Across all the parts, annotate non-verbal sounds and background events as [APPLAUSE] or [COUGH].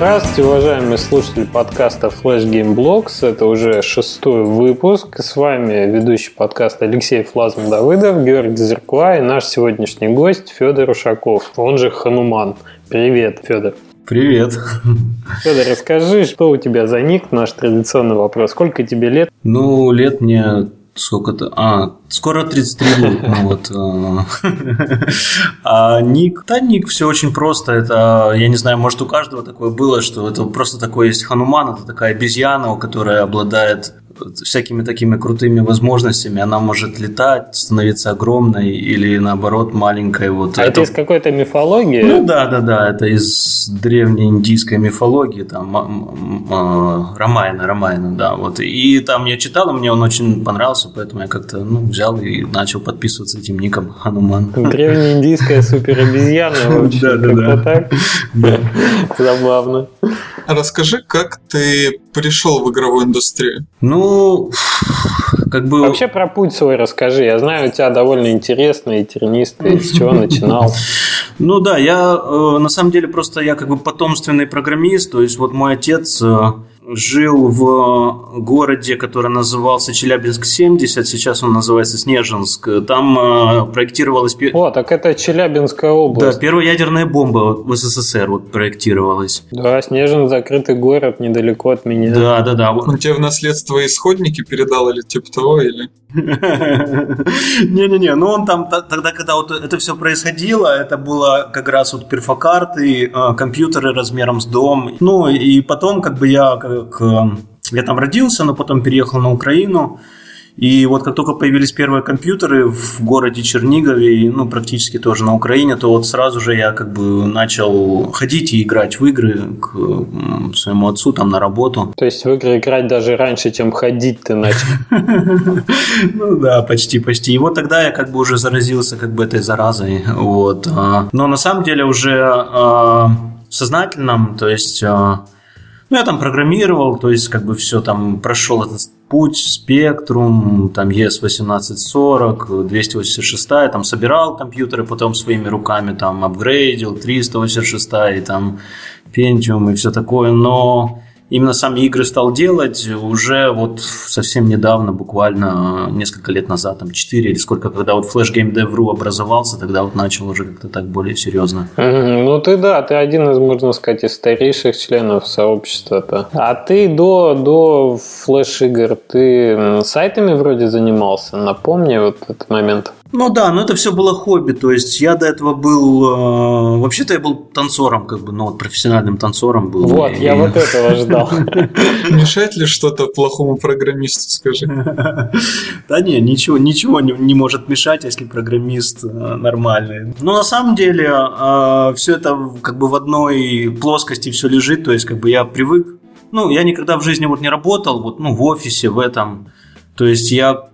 Здравствуйте, уважаемые слушатели подкаста Flash Game Blocks. Это уже шестой выпуск. С вами ведущий подкаста Алексей Флазм Давыдов, Георгий Зерква и наш сегодняшний гость Федор Ушаков, он же Хануман. Привет, Федор. Привет. Федор, расскажи, что у тебя за ник, наш традиционный вопрос. Сколько тебе лет? Ну, лет мне сколько-то... А, скоро 33 будет. Ну, вот. Э. А ник... Да, ник все очень просто. Это, я не знаю, может, у каждого такое было, что это просто такой есть Хануман, это такая обезьяна, которая обладает всякими такими крутыми возможностями. Она может летать, становиться огромной или наоборот маленькой. Вот а это, это из какой-то мифологии? Ну да, да, да, это из древней индийской мифологии, там Рамайна, Рамайна, да, вот. И там я читал, и мне он очень понравился, поэтому я как-то ну, взял и начал подписываться этим ником Хануман. Древняя индийская суперобезьяна. [LAUGHS] Да, да, да. [LAUGHS] Забавно. Расскажи, как ты пришел в игровую индустрию? Ну, как бы... Вообще про путь свой расскажи. Я знаю, у тебя довольно интересный, тернистый. С чего начинал? [LAUGHS] Ну да, я э, на самом деле просто я как бы потомственный программист. То есть вот мой отец э, жил в городе, который назывался Челябинск-70, сейчас он называется Снежинск. Там э, проектировалась... О, так это Челябинская область. Да, первая ядерная бомба в СССР вот проектировалась. Да, Снежинск закрытый город недалеко от меня. Да, да, да. Он тебе в наследство исходники передал или типа того, или... [LAUGHS] Не-не-не, ну он там тогда, когда вот это все происходило, это было как раз вот перфокарты, э, компьютеры размером с дом. Ну и потом как бы я как э, я там родился, но потом переехал на Украину. И вот как только появились первые компьютеры в городе Чернигове, ну, практически тоже на Украине, то вот сразу же я как бы начал ходить и играть в игры к своему отцу там на работу. То есть в игры играть даже раньше, чем ходить ты начал? [LAUGHS] Ну да, почти, почти. И вот тогда я как бы уже заразился как бы этой заразой. Вот. А. Но на самом деле уже а, сознательном, то есть а, ну, я там программировал, то есть как бы все там прошел этот путь, спектрум, там ES1840, 286, там собирал компьютеры потом своими руками, там апгрейдил, 386 и там Pentium и все такое, но именно сами игры стал делать уже вот совсем недавно, буквально несколько лет назад, там 4 или сколько, когда вот Flash Game Dev.ru образовался, тогда вот начал уже как-то так более серьезно. Ну ты да, ты один из, можно сказать, из старейших членов сообщества-то. А ты до, до Flash игр, ты сайтами вроде занимался, напомни вот этот момент. Ну да, но это все было хобби. То есть я до этого был. Э, вообще-то я был танцором, как бы, ну вот профессиональным танцором был. Вот, и... я вот этого ждал. [LAUGHS] Мешает ли что-то плохому программисту, скажи? [LAUGHS] Да не, ничего, ничего не может мешать, если программист э, нормальный. Но на самом деле э, все это как бы в одной плоскости все лежит. То есть как бы я привык. Ну, я никогда в жизни вот не работал, вот, ну, в офисе, в этом. То есть я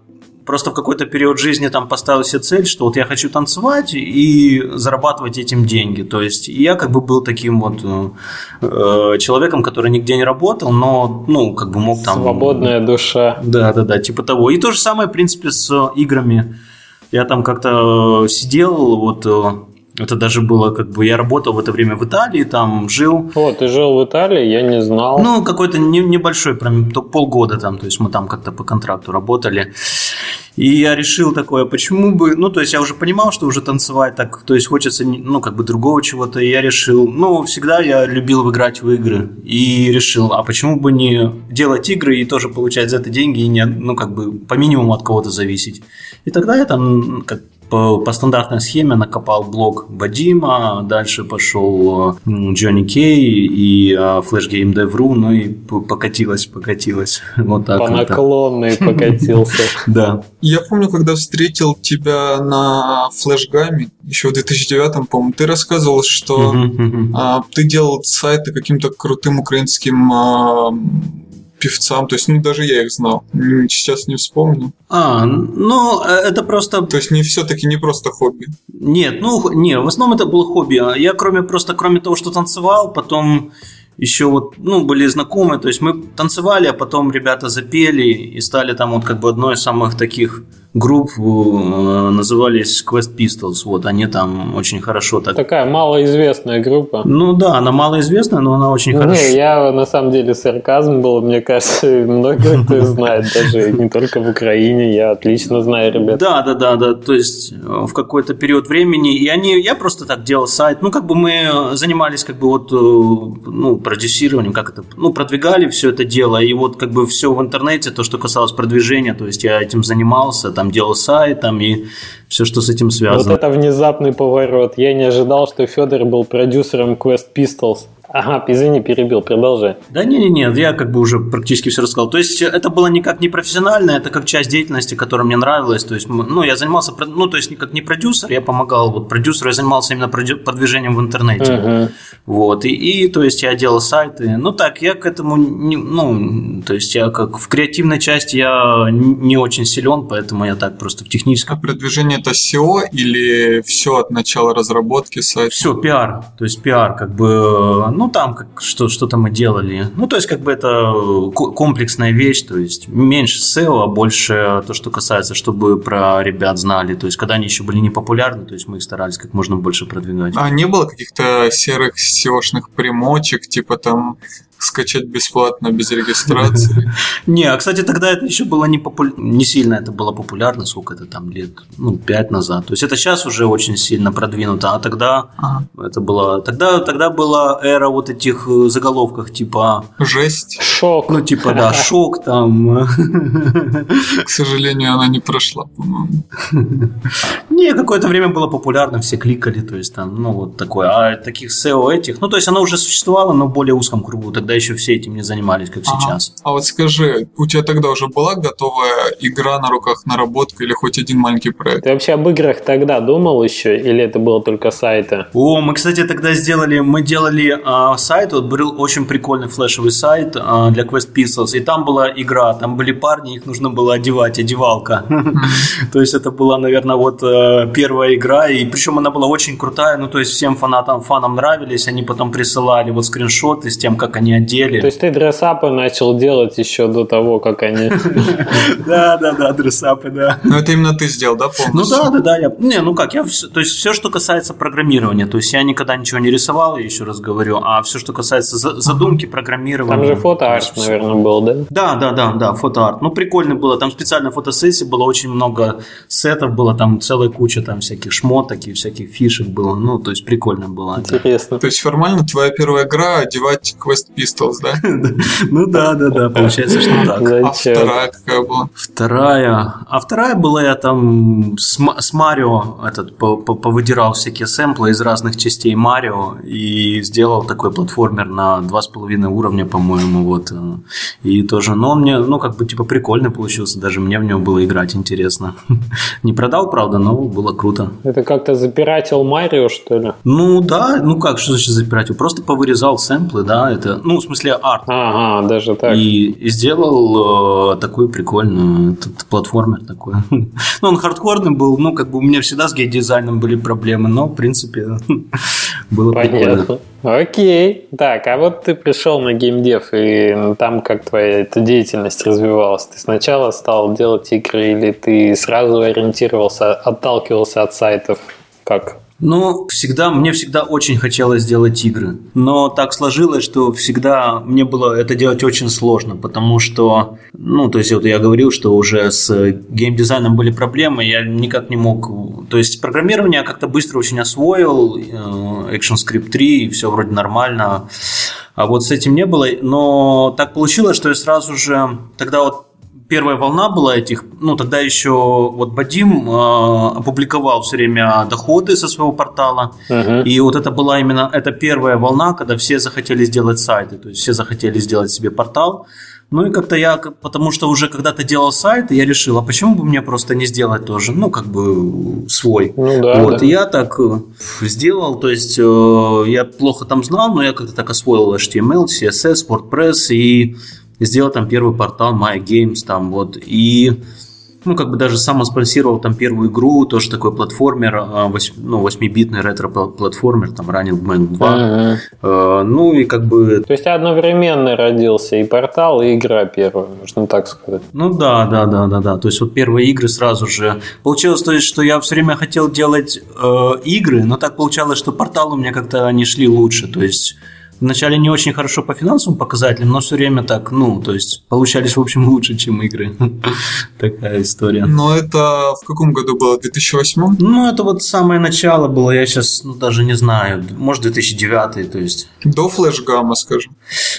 просто в какой-то период жизни там поставил себе цель, что вот я хочу танцевать и зарабатывать этим деньги. То есть я как бы был таким вот э, человеком, который нигде не работал, но ну как бы мог там... Свободная душа. Да, да, да, типа того. И то же самое, в принципе, с играми. Я там как-то сидел, вот э, это даже было как бы я работал в это время в Италии, там жил. О, ты жил в Италии, я не знал. Ну, какой-то не, небольшой, прям полгода там, то есть мы там как-то по контракту работали. И я решил такое, почему бы, ну, то есть я уже понимал, что уже танцевать так, то есть хочется, ну, как бы другого чего-то, и я решил, ну, всегда я любил играть в игры, и решил, а почему бы не делать игры и тоже получать за это деньги, и не, ну, как бы по минимуму от кого-то зависеть. И тогда я там, как по, по стандартной схеме накопал блок Бадима, дальше пошел Джонни Кей и Flash Game Dev.ru, ну и покатилось, покатилось. [LAUGHS] Вот так. По наклонной покатился. [LAUGHS] Да. Я помню, когда встретил тебя на флешгаме, еще в 2009, по-моему, ты рассказывал, что а, ты делал сайты каким-то крутым украинским а, певцам, то есть, ну, даже я их знал, сейчас не вспомню. А, ну, э, это просто... То есть, не все-таки не просто хобби? Нет, ну, не, в основном это было хобби. А я кроме просто, кроме того, что танцевал, потом еще вот, ну, были знакомые, то есть мы танцевали, а потом ребята запели и стали там вот как бы одной из самых таких групп э, назывались Quest Pistols. Вот они там очень хорошо так. Такая малоизвестная группа. Ну да, она малоизвестная, но она очень не, хорошо. Я на самом деле сарказм был, мне кажется, многие кто знает, даже не только в Украине. Я отлично знаю ребят. Да, да, да, да. То есть в какой-то период времени. И они, я просто так делал сайт. Ну, как бы мы занимались как бы вот ну, продюсированием, как это, ну, продвигали все это дело. И вот как бы все в интернете, то, что касалось продвижения, то есть я этим занимался, там делал сайт, там и все, что с этим связано. Вот это внезапный поворот. Я не ожидал, что Федор был продюсером Quest Pistols. Ага, извини, перебил, продолжай. Да не, не, не, я как бы уже практически все рассказал. То есть это было никак не профессионально, это как часть деятельности, которая мне нравилась. То есть, ну, я занимался, ну, то есть как не продюсер, я помогал вот продюсеру, я занимался именно продвижением в интернете. Uh-huh. Вот, и, и, то есть я делал сайты. Ну, так, я к этому, не, ну, то есть я как в креативной части я не очень силен, поэтому я так просто в техническом. А продвижение это SEO или все от начала разработки сайта? Все, пиар, то есть пиар, как бы, ну, там как, что, что-то мы делали. Ну, то есть, как бы это комплексная вещь, то есть, меньше SEO, а больше то, что касается, чтобы про ребят знали. То есть, когда они еще были не популярны, то есть, мы их старались как можно больше продвигать. А не было каких-то серых SEO-шных примочек, типа там скачать бесплатно, без регистрации. [LAUGHS] Не, а, кстати, тогда это еще было не, попу... не сильно это было популярно, сколько это там лет, ну, пять назад. То есть, это сейчас уже очень сильно продвинуто, а тогда ага. это было... Тогда, тогда была эра вот этих э, заголовков, типа... Жесть. Шок. Ну, типа, да, [LAUGHS] шок там. [LAUGHS] К сожалению, она не прошла, по-моему. Не, какое-то время было популярно, все кликали, то есть, там, ну, вот такое. А таких SEO этих, ну, то есть, она уже существовала, но в более узком кругу тогда еще все этим не занимались, как ага. сейчас. А вот скажи, у тебя тогда уже была готовая игра на руках наработка или хоть один маленький проект? Ты вообще об играх тогда думал еще или это было только сайты? О, мы, кстати, тогда сделали, мы делали а, сайт, вот был очень прикольный флешевый сайт а, для Quest Pistols, и там была игра, там были парни, их нужно было одевать, одевалка. [LAUGHS] То есть это была, наверное, вот э, первая игра, и причем она была очень крутая, ну то есть всем фанатам, фанам нравились, они потом присылали вот скриншоты с тем, как они одели. То есть ты дрессапы начал делать еще до того, как они... [LAUGHS] Да, да, да, дрессапы, да. Ну это именно ты сделал, да, полностью? Ну да, да, да. Я... Не, ну как, я... То есть все, что касается программирования, то есть я никогда ничего не рисовал, я еще раз говорю, а все, что касается задумки, программирования... Там же фотоарт, наверное, был, да? Да, да, да, да, фотоарт. Ну прикольно было, там специально фотосессия было, очень много сетов было, там целая куча там всяких шмоток и всяких фишек было, ну то есть прикольно было. Интересно. То есть формально твоя первая игра одевать квест Pistols, да? [LAUGHS] Ну да, да, да, получается, что так. А вторая какая была? Вторая. А вторая была я там с Марио этот повыдирал всякие сэмплы из разных частей Марио и сделал такой платформер на два с половиной уровня, по-моему, вот. И тоже, но он мне, ну, как бы, типа, прикольный получился, даже мне в него было играть интересно. [LAUGHS] Не продал, правда, но было круто. Это как-то запиратил Марио, что ли? Ну, да, ну как, что значит запиратил? Просто повырезал сэмплы, да, это, ну, в смысле, арт. Ага, даже так. И, и сделал э, такой прикольный этот платформер такой. [LAUGHS] ну, он хардкорный был, ну, как бы у меня всегда с гей-дизайном были проблемы, но, в принципе, [LAUGHS] было Понятно. прикольно. Окей. Так, а вот ты пришел на геймдев, и там как твоя эта деятельность развивалась? Ты сначала стал делать игры, или ты сразу ориентировался, отталкивался от сайтов? Как? Ну, всегда, мне всегда очень хотелось сделать игры. Но так сложилось, что всегда мне было это делать очень сложно, потому что, ну, то есть вот я говорил, что уже с геймдизайном были проблемы, я никак не мог... То есть программирование я как-то быстро очень освоил, э, ActionScript 3, все вроде нормально. А вот с этим не было. Но так получилось, что я сразу же... Тогда вот первая волна была этих, ну тогда еще вот Бадим э, опубликовал все время доходы со своего портала, uh-huh. и вот это была именно эта первая волна, когда все захотели сделать сайты, то есть все захотели сделать себе портал. Ну и как-то я, потому что уже когда-то делал сайт, я решил, а почему бы мне просто не сделать тоже, ну как бы свой. Ну да. Вот да. и я так э, сделал, то есть э, я плохо там знал, но я как-то так освоил HTML, CSS, WordPress и сделал там первый портал My Games там вот и ну, как бы даже сам спонсировал там первую игру, тоже такой платформер, 8, а, ну, 8-битный ретро-платформер, там Running Man 2. Uh-huh. Ну, и как бы... То есть одновременно родился и портал, и игра первая, можно так сказать. Ну, да, да, да, да, да. То есть вот первые игры сразу же... Получилось, то есть, что я все время хотел делать э, игры, но так получалось, что портал у меня как-то не шли лучше. То есть Вначале не очень хорошо по финансовым показателям, но все время так, ну, то есть получались, в общем, лучше, чем игры. [LAUGHS] Такая история. Но это в каком году было? В 2008? Ну, это вот самое начало было, я сейчас, ну, даже не знаю, может, 2009, то есть. До флеш-гамма, скажем.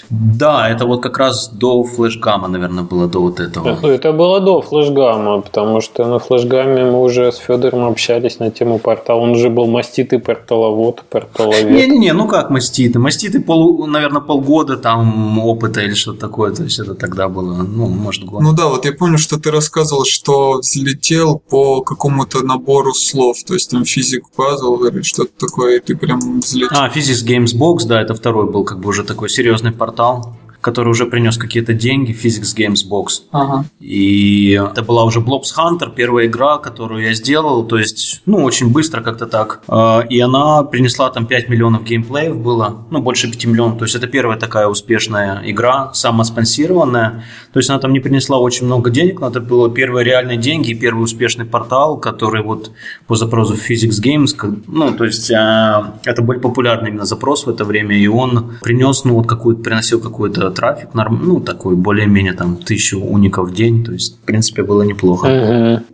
Да, это вот как раз до флеш-гамма, наверное, было до вот этого. Это было до флеш-гамма, потому что на флеш-гамме мы уже с Федором общались на тему портала. Он же был маститый порталовод, порталовед. Не-не-не, ну как маститый? Маститый пол, наверное, полгода там опыта или что-то такое. То есть это тогда было, ну, может, год. Ну да, вот я помню, что ты рассказывал, что взлетел по какому-то набору слов. То есть там физик пазл или что-то такое, и ты прям взлетел. А, Physics Games Box, да, это второй был как бы уже такой серьезный портал который уже принес какие-то деньги, Physics Games Box. Ага. И это была уже Blobs Hunter, первая игра, которую я сделал, то есть, ну, очень быстро как-то так. А, и она принесла там 5 миллионов геймплеев было, ну, больше 5 миллионов. То есть, это первая такая успешная игра, самоспонсированная. То есть, она там не принесла очень много денег, но это было первые реальные деньги и первый успешный портал, который вот по запросу Physics Games, ну, то есть, а, это был популярный именно запрос в это время, и он принес, ну, вот какую-то, приносил какую-то трафик, норм, ну, такой более-менее там тысячу уников в день, то есть, в принципе, было неплохо.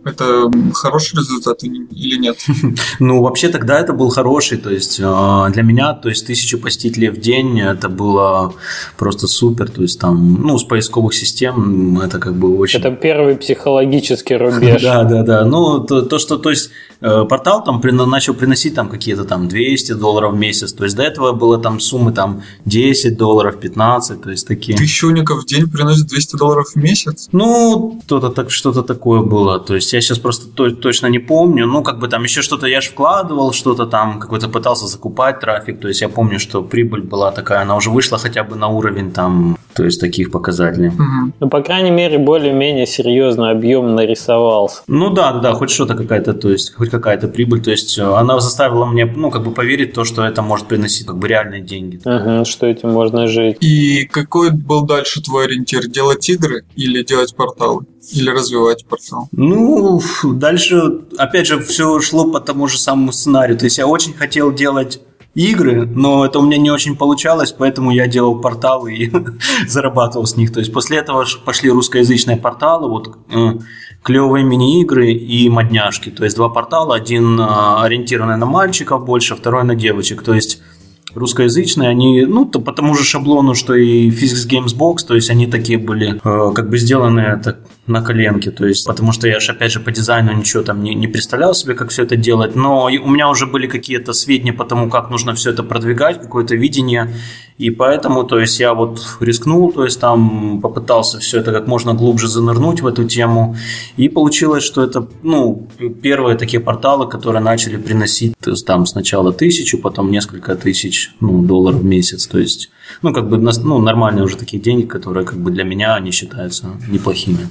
Это хороший результат или нет? [LAUGHS] Ну, вообще тогда это был хороший, то есть, а, для меня, то есть, тысячу посетителей в день, это было просто супер, то есть, там, ну, с поисковых систем это как бы очень... Это первый психологический рубеж. [LAUGHS] Да, да, да, ну, то, то что, то есть, портал там начал приносить там какие-то там 200 долларов в месяц, то есть, до этого было там суммы там 10 долларов, 15, то есть, такие. Тысяча уников в день приносит 200 долларов в месяц? Ну, что-то так, что-то такое было. То есть я сейчас просто то, точно не помню. Ну, как бы там еще что-то я же вкладывал, что-то там какой-то пытался закупать трафик. То есть я помню, что прибыль была такая, она уже вышла хотя бы на уровень там, то есть таких показателей. Угу. Ну, по крайней мере, более-менее серьезный объем нарисовался. Ну да, да, да, хоть что-то какая-то, то есть хоть какая-то прибыль. То есть э, она заставила мне, ну, как бы поверить в то, что это может приносить как бы реальные деньги. Угу, что этим можно жить. И какой был дальше твой ориентир? Делать игры или делать порталы? Или развивать портал? Ну, дальше, опять же, все шло по тому же самому сценарию. То есть я очень хотел делать игры, но это у меня не очень получалось, поэтому я делал порталы и [LAUGHS] зарабатывал с них. То есть после этого пошли русскоязычные порталы, вот э, клевые мини-игры и модняшки. То есть два портала, один э, ориентированный на мальчиков больше, второй на девочек. То есть русскоязычные, они, ну, то по тому же шаблону, что и Physics Games Box, то есть они такие были, э, как бы сделаны так на коленке, то есть, потому что я же, опять же, по дизайну ничего там не, не представлял себе, как все это делать, но у меня уже были какие-то сведения по тому, как нужно все это продвигать, какое-то видение, и поэтому, то есть, я вот рискнул, то есть, там попытался все это как можно глубже занырнуть в эту тему, и получилось, что это, ну, первые такие порталы, которые начали приносить, там сначала тысячу, потом несколько тысяч, ну, долларов в месяц, то есть, ну, как бы, ну, нормальные уже такие деньги, которые, как бы, для меня, они считаются неплохими.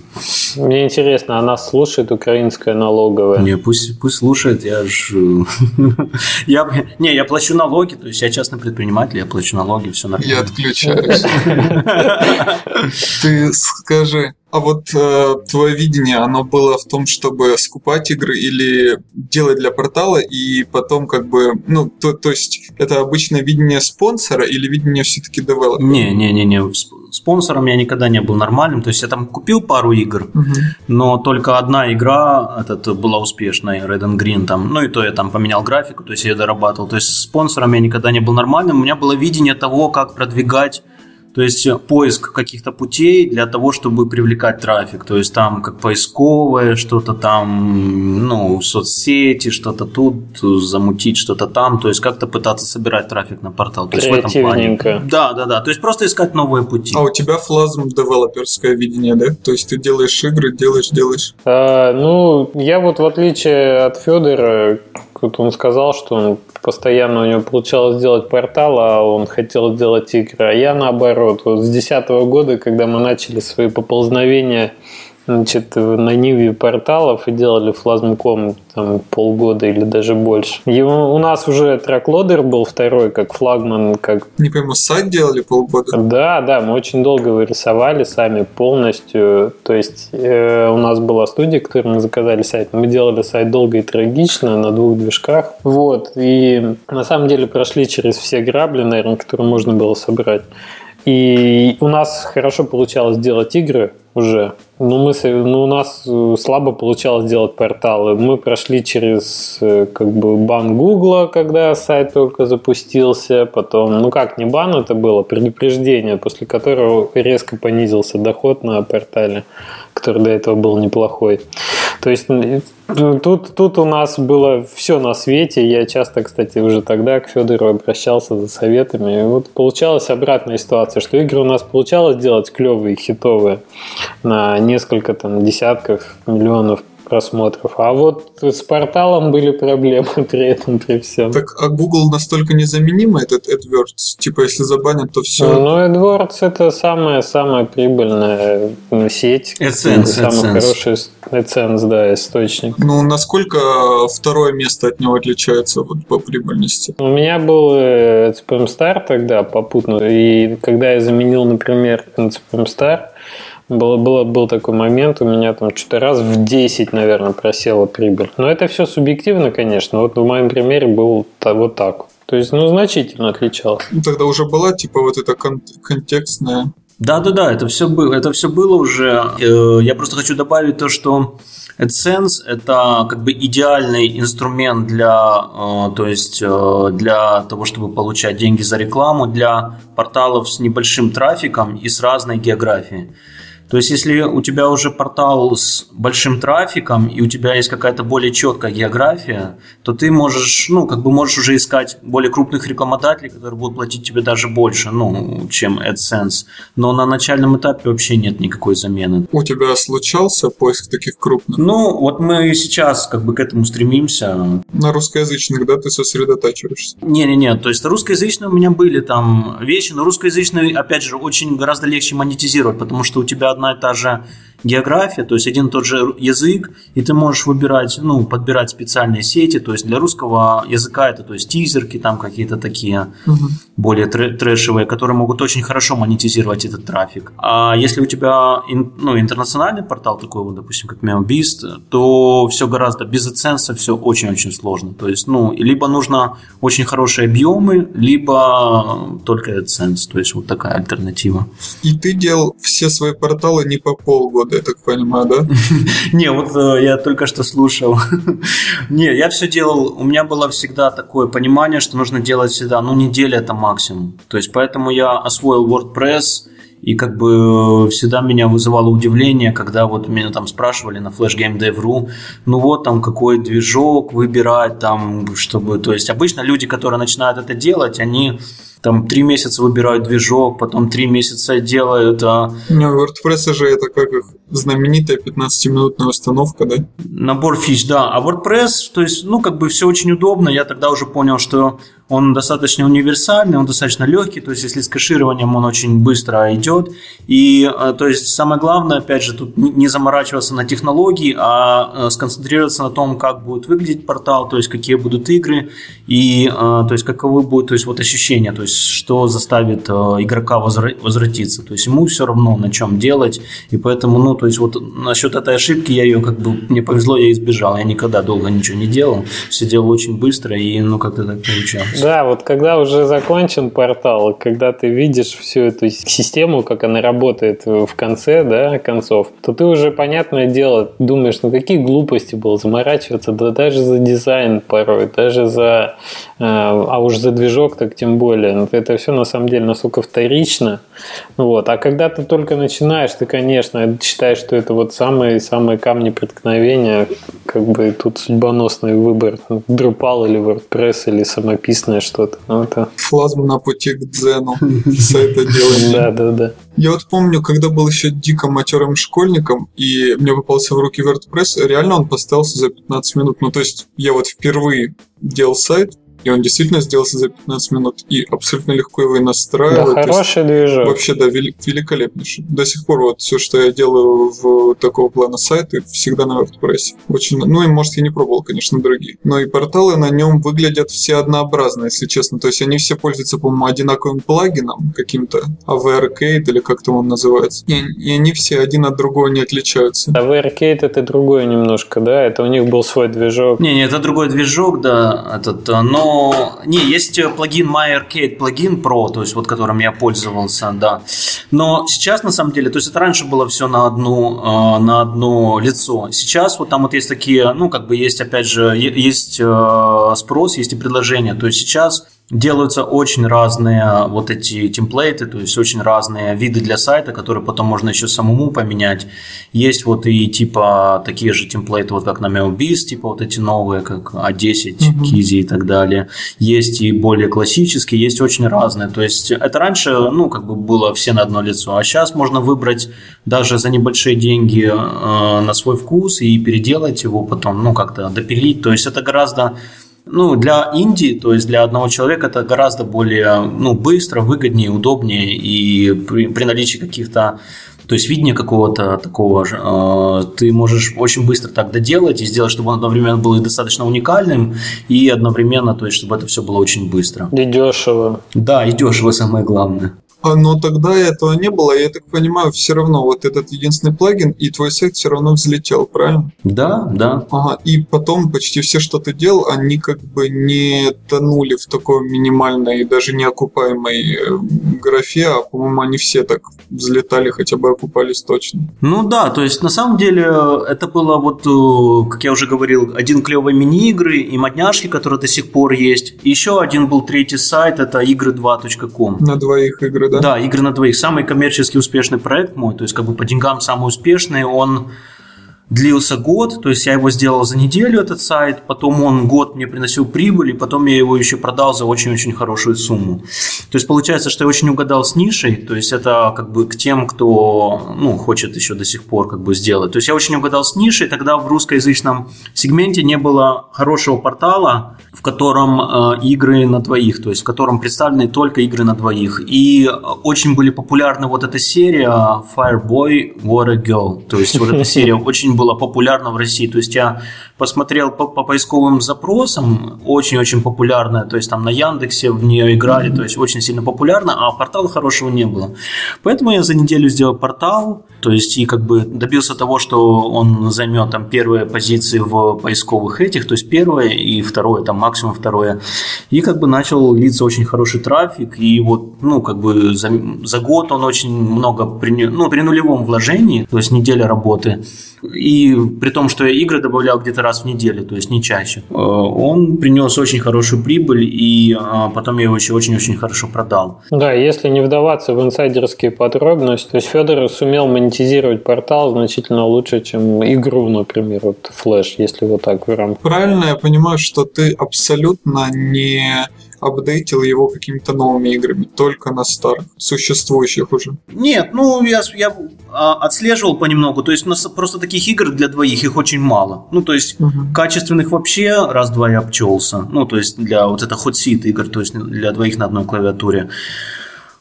Мне интересно, она слушает украинская налоговая? Не, пусть, пусть слушает, я же... [LAUGHS] я, не, я плачу налоги, то есть я частный предприниматель, я плачу налоги, все нормально. Я отключаюсь. [LAUGHS] Ты скажи, а вот э, твое видение, оно было в том, чтобы скупать игры или делать для портала и потом как бы, ну, то, то есть это обычное видение спонсора или видение все-таки девелопера? Не, не, не, не. Спонсором я никогда не был нормальным. То есть я там купил пару игр, угу. но только одна игра этот, была успешной, Red and Green там. Ну и то я там поменял графику, то есть я дорабатывал. То есть спонсором я никогда не был нормальным. У меня было видение того, как продвигать то есть э, поиск каких-то путей для того, чтобы привлекать трафик. То есть там как поисковое, что-то там, ну, соцсети, что-то тут, замутить что-то там. То есть как-то пытаться собирать трафик на портал. То есть в этом плане. Да, да, да. То есть просто искать новые пути. А у тебя флазм девелоперское видение, да? То есть ты делаешь игры, делаешь, делаешь? А, ну, я вот в отличие от Федора, вот он сказал, что он постоянно у него получалось сделать портал, а он хотел сделать игры. А я наоборот. Вот с 2010 года, когда мы начали свои поползновения значит, на Ниве порталов и делали флазмком там полгода или даже больше. И у нас уже траклодер был второй, как флагман, как... Не пойму, сайт делали полгода? Да, да, мы очень долго его рисовали сами полностью. То есть э, у нас была студия, которой мы заказали сайт. Мы делали сайт долго и трагично на двух движках. Вот. И на самом деле прошли через все грабли, наверное, которые можно было собрать. И у нас хорошо получалось делать игры уже. Но мы, ну, у нас э, слабо получалось делать порталы. Мы прошли через э, как бы бан Гугла, когда сайт только запустился. Потом, ну как, не бан это было, предупреждение, после которого резко понизился доход на портале, который до этого был неплохой. То есть Тут, тут у нас было все на свете. Я часто, кстати, уже тогда к Федору обращался за советами. И вот получалась обратная ситуация, что игры у нас получалось делать клевые, хитовые на несколько там десятков миллионов просмотров. А вот с порталом были проблемы [LAUGHS] при этом, при всем. Так, а Google настолько незаменимый, этот AdWords? Типа, если забанят, то все. Ну, AdWords это самая-самая прибыльная сеть. AdSense, Самый хороший AdSense, да, источник. Ну, насколько второе место от него отличается вот, по прибыльности? У меня был Spam Star тогда попутно, и когда я заменил, например, Spam Star, было, было, был такой момент, у меня там что-то раз в 10, наверное, просела прибыль. Но это все субъективно, конечно. Вот в моем примере был вот так. То есть, ну, значительно отличалось. Ну, тогда уже была, типа, вот эта кон- контекстная да, да, да, это все было, это все было уже. Э, я просто хочу добавить то, что AdSense это как бы идеальный инструмент для, э, то есть э, для того, чтобы получать деньги за рекламу для порталов с небольшим трафиком и с разной географией. То есть, если у тебя уже портал с большим трафиком и у тебя есть какая-то более четкая география, то ты можешь, ну, как бы можешь уже искать более крупных рекламодателей, которые будут платить тебе даже больше, ну, чем AdSense. Но на начальном этапе вообще нет никакой замены. У тебя случался поиск таких крупных? Ну, вот мы сейчас как бы к этому стремимся. На русскоязычных, да, ты сосредотачиваешься? Не-не-не, то есть русскоязычные у меня были там вещи, но русскоязычные, опять же, очень гораздо легче монетизировать, потому что у тебя одна одна и та же география, то есть один и тот же язык, и ты можешь выбирать, ну, подбирать специальные сети, то есть для русского языка это, то есть тизерки там какие-то такие угу. более трэшевые, которые могут очень хорошо монетизировать этот трафик. А если у тебя, ну, интернациональный портал такой вот, допустим, как MemoBeast, то все гораздо без оценса, все очень-очень сложно. То есть, ну, либо нужно очень хорошие объемы, либо только AdSense, то есть вот такая альтернатива. И ты делал все свои порталы не по полгода, я так понимаю, да? [LAUGHS] Не, вот э, я только что слушал. [LAUGHS] Не, я все делал, у меня было всегда такое понимание, что нужно делать всегда, ну, неделя это максимум. То есть, поэтому я освоил WordPress, и как бы всегда меня вызывало удивление, когда вот меня там спрашивали на Flash Game Dev.ru, ну вот там какой движок выбирать, там, чтобы... То есть обычно люди, которые начинают это делать, они там три месяца выбирают движок, потом три месяца делают. А... Не, WordPress же это как их знаменитая 15-минутная установка, да? Набор фич, да. А WordPress, то есть, ну, как бы все очень удобно. Я тогда уже понял, что он достаточно универсальный, он достаточно легкий, то есть если с кэшированием он очень быстро идет. И э, то есть самое главное, опять же, тут не заморачиваться на технологии, а э, сконцентрироваться на том, как будет выглядеть портал, то есть какие будут игры и э, то есть каковы будут то есть вот ощущения, то есть что заставит игрока возвратиться. То есть ему все равно на чем делать, и поэтому, ну, то есть вот насчет этой ошибки я ее как бы, мне повезло, я избежал. Я никогда долго ничего не делал, все делал очень быстро и, ну, как-то так получалось. Да, вот когда уже закончен портал, когда ты видишь всю эту систему, как она работает в конце, да, концов, то ты уже, понятное дело, думаешь, ну какие глупости было заморачиваться, да даже за дизайн порой, даже за, э, а уж за движок так тем более. Ну, это все на самом деле настолько вторично. Вот. А когда ты только начинаешь, ты, конечно, считаешь, что это вот самые-самые камни преткновения, как бы тут судьбоносный выбор, Drupal или WordPress или самопис интересное что-то. Ну, это... Флазм на пути к дзену. [LAUGHS] Все это делает. Да, да, да. Я вот помню, когда был еще дико матерым школьником, и мне попался в руки WordPress, реально он поставился за 15 минут. Ну, то есть, я вот впервые делал сайт, и он действительно сделался за 15 минут, и абсолютно легко его и настраивать. Да, хороший движок. Вообще, да, великолепнейший. До сих пор вот все, что я делаю в такого плана сайты, всегда на WordPress. Очень, ну и может я не пробовал, конечно, другие. Но и порталы на нем выглядят все однообразно, если честно. То есть они все пользуются, по-моему, одинаковым плагином каким-то, AV Arcade или как там он называется. И, и они все один от другого не отличаются. AV Arcade это другое немножко, да? Это у них был свой движок. Не, не, это другой движок, да, этот, но не, есть плагин My плагин Pro, то есть вот которым я пользовался, да. Но сейчас на самом деле, то есть это раньше было все на одну, э, на одно лицо. Сейчас вот там вот есть такие, ну как бы есть опять же есть э, спрос, есть и предложение. То есть сейчас делаются очень разные вот эти темплейты, то есть очень разные виды для сайта, которые потом можно еще самому поменять. Есть вот и типа такие же темплейты, вот как на MailBiz, типа вот эти новые, как A10, mm-hmm. Kizzy и так далее. Есть и более классические, есть очень разные. То есть это раньше, ну, как бы было все на одно лицо, а сейчас можно выбрать даже за небольшие деньги э, на свой вкус и переделать его потом, ну, как-то допилить. То есть это гораздо ну, для Индии, то есть для одного человека это гораздо более ну, быстро, выгоднее, удобнее и при, при наличии каких-то то есть видения какого-то такого же, э, ты можешь очень быстро так доделать и сделать, чтобы он одновременно был и достаточно уникальным, и одновременно, то есть, чтобы это все было очень быстро. И дешево. Да, и дешево самое главное. А, но тогда этого не было, я так понимаю, все равно вот этот единственный плагин, и твой сайт все равно взлетел, правильно? Да, да. Ага, и потом почти все, что ты делал, они как бы не тонули в такой минимальной даже неокупаемой э, графе, а, по-моему, они все так взлетали, хотя бы окупались точно. Ну да, то есть на самом деле это было вот, э, как я уже говорил, один клевый мини-игры и модняшки, которые до сих пор есть. Еще один был третий сайт, это игры2.com. На двоих игры, да? Да, игры на двоих. Самый коммерчески успешный проект мой, то есть как бы по деньгам самый успешный, он длился год, то есть я его сделал за неделю, этот сайт, потом он год мне приносил прибыль, и потом я его еще продал за очень-очень хорошую сумму. То есть получается, что я очень угадал с нишей, то есть это как бы к тем, кто ну, хочет еще до сих пор как бы сделать. То есть я очень угадал с нишей, тогда в русскоязычном сегменте не было хорошего портала, в котором э, игры на двоих, то есть в котором представлены только игры на двоих. И очень были популярны вот эта серия Fireboy Water Girl, то есть вот эта [LAUGHS] серия очень была популярна в России. То есть я посмотрел по, по поисковым запросам, очень-очень популярная, то есть там на Яндексе в нее играли, то есть очень сильно популярно, а портала хорошего не было. Поэтому я за неделю сделал портал, то есть и как бы добился того, что он займет там первые позиции в поисковых этих, то есть первое и второе, там максимум второе. И как бы начал литься очень хороший трафик, и вот, ну, как бы за, за год он очень много, при, ну, при нулевом вложении, то есть неделя работы, и при том, что я игры добавлял где-то раз в неделю, то есть не чаще, э, он принес очень хорошую прибыль, и э, потом я его еще очень-очень хорошо продал. Да, если не вдаваться в инсайдерские подробности, то есть Федор сумел монетизировать портал значительно лучше, чем игру, например, вот Flash, если вот так в рамках. Правильно я понимаю, что ты абсолютно не апдейтил его какими-то новыми играми, только на старых, существующих уже. Нет, ну я, я а, отслеживал понемногу, то есть просто таких игр для двоих их очень мало. Ну, то есть угу. качественных вообще раз-два я обчелся. Ну, то есть для вот это hot seat игр, то есть для двоих на одной клавиатуре.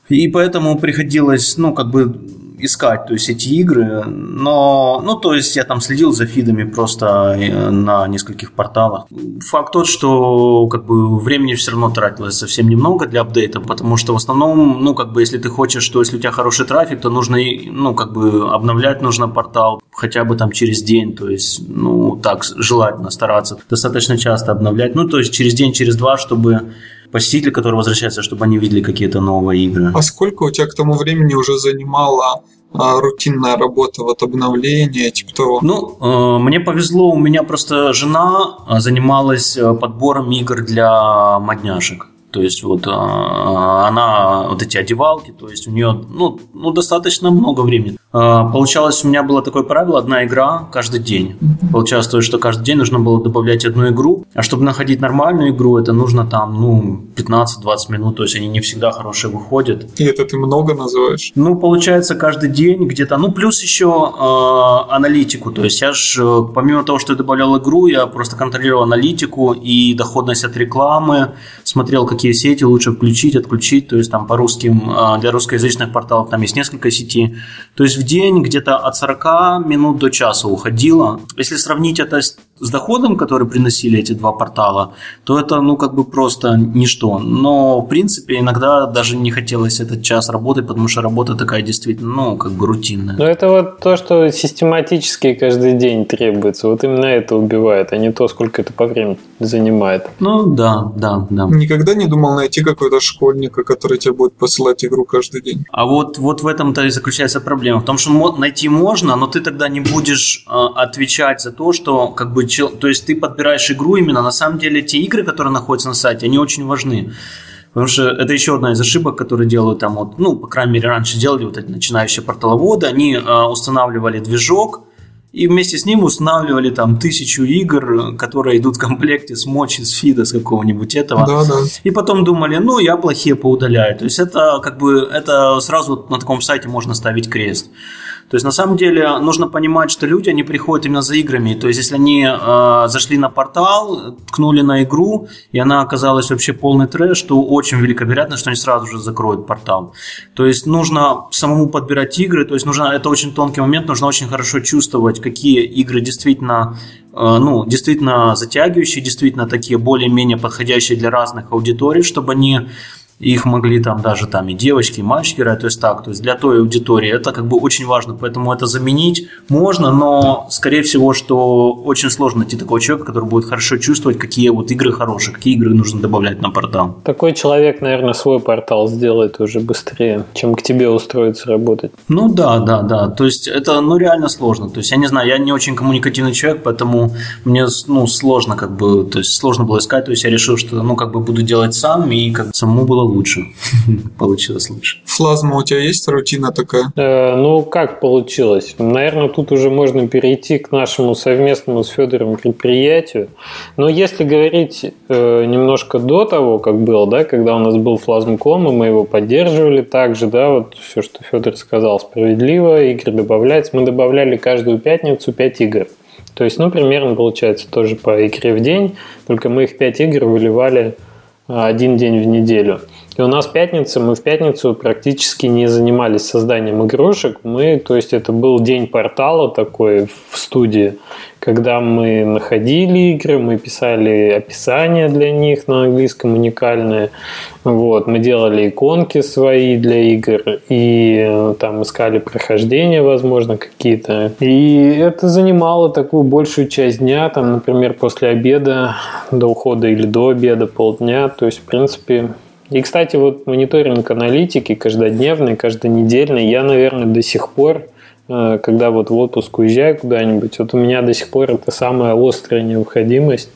И поэтому приходилось, ну, как бы искать, то есть эти игры, но, ну, то есть я там следил за фидами просто э, на нескольких порталах. Факт тот, что как бы времени все равно тратилось совсем немного для апдейта, потому что в основном, ну, как бы если ты хочешь, что если у тебя хороший трафик, то нужно, ну, как бы обновлять нужно портал хотя бы там через день, то есть, ну, так желательно стараться достаточно часто обновлять, ну, то есть через день, через два, чтобы посетители, которые возвращаются, чтобы они видели какие-то новые игры. А сколько у тебя к тому времени уже занимала а, рутинная работа, вот обновление, типа того? Ну, э, мне повезло, у меня просто жена э, занималась э, подбором игр для модняшек. То есть вот а, она, вот эти одевалки, то есть у нее ну, ну, достаточно много времени. А, получалось, у меня было такое правило, одна игра каждый день. Получалось то, что каждый день нужно было добавлять одну игру, а чтобы находить нормальную игру, это нужно там, ну, 15-20 минут, то есть они не всегда хорошие выходят. И это ты много называешь? Ну, получается, каждый день где-то, ну, плюс еще э, аналитику, то есть я же, э, помимо того, что я добавлял игру, я просто контролировал аналитику и доходность от рекламы, смотрел, какие сети лучше включить, отключить, то есть там по русским, э, для русскоязычных порталов там есть несколько сетей, то есть в день где-то от 40 минут до часа уходило. Если сравнить это с с доходом, который приносили эти два портала, то это, ну, как бы просто ничто. Но, в принципе, иногда даже не хотелось этот час работать, потому что работа такая действительно, ну, как бы рутинная. Но это вот то, что систематически каждый день требуется. Вот именно это убивает, а не то, сколько это по времени занимает. Ну, да, да, да. Никогда не думал найти какого-то школьника, который тебе будет посылать игру каждый день? А вот, вот в этом-то и заключается проблема. В том, что найти можно, но ты тогда не будешь э, отвечать за то, что как бы то есть ты подбираешь игру именно, на самом деле те игры, которые находятся на сайте, они очень важны. Потому что это еще одна из ошибок, которые делают там вот, ну, по крайней мере, раньше делали вот эти начинающие порталоводы, они э, устанавливали движок, и вместе с ним устанавливали там тысячу игр, которые идут в комплекте с мочи, с фида, с какого-нибудь этого. Да, да. И потом думали, ну, я плохие поудаляю. То есть это как бы, это сразу на таком сайте можно ставить крест. То есть на самом деле нужно понимать, что люди, они приходят именно за играми. То есть если они э, зашли на портал, ткнули на игру, и она оказалась вообще полный трэш, то очень велика вероятность, что они сразу же закроют портал. То есть нужно самому подбирать игры, то есть нужно, это очень тонкий момент, нужно очень хорошо чувствовать, какие игры действительно э, ну, действительно затягивающие, действительно такие более-менее подходящие для разных аудиторий, чтобы они их могли там даже там и девочки, и мальчики играть, то есть так, то есть для той аудитории это как бы очень важно, поэтому это заменить можно, но скорее всего, что очень сложно найти такого человека, который будет хорошо чувствовать, какие вот игры хорошие, какие игры нужно добавлять на портал. Такой человек, наверное, свой портал сделает уже быстрее, чем к тебе устроиться работать. Ну да, да, да, то есть это ну реально сложно, то есть я не знаю, я не очень коммуникативный человек, поэтому мне ну сложно как бы, то есть сложно было искать, то есть я решил, что ну как бы буду делать сам и как самому было лучше. [LAUGHS] получилось лучше. Флазма, у тебя есть рутина такая? Э, ну, как получилось? Наверное, тут уже можно перейти к нашему совместному с Федором предприятию. Но если говорить э, немножко до того, как было, да, когда у нас был флазмком, и мы его поддерживали также, да, вот все, что Федор сказал, справедливо, игры добавлять. Мы добавляли каждую пятницу 5 игр. То есть, ну, примерно получается тоже по игре в день, только мы их 5 игр выливали один день в неделю. И у нас пятница, мы в пятницу практически не занимались созданием игрушек. Мы, то есть это был день портала такой в студии, когда мы находили игры, мы писали описания для них на английском уникальные. Вот, мы делали иконки свои для игр и там искали прохождения, возможно, какие-то. И это занимало такую большую часть дня, там, например, после обеда до ухода или до обеда полдня. То есть, в принципе, и, кстати, вот мониторинг аналитики каждодневный, каждонедельный, я, наверное, до сих пор, э, когда вот в отпуск уезжаю куда-нибудь, вот у меня до сих пор это самая острая необходимость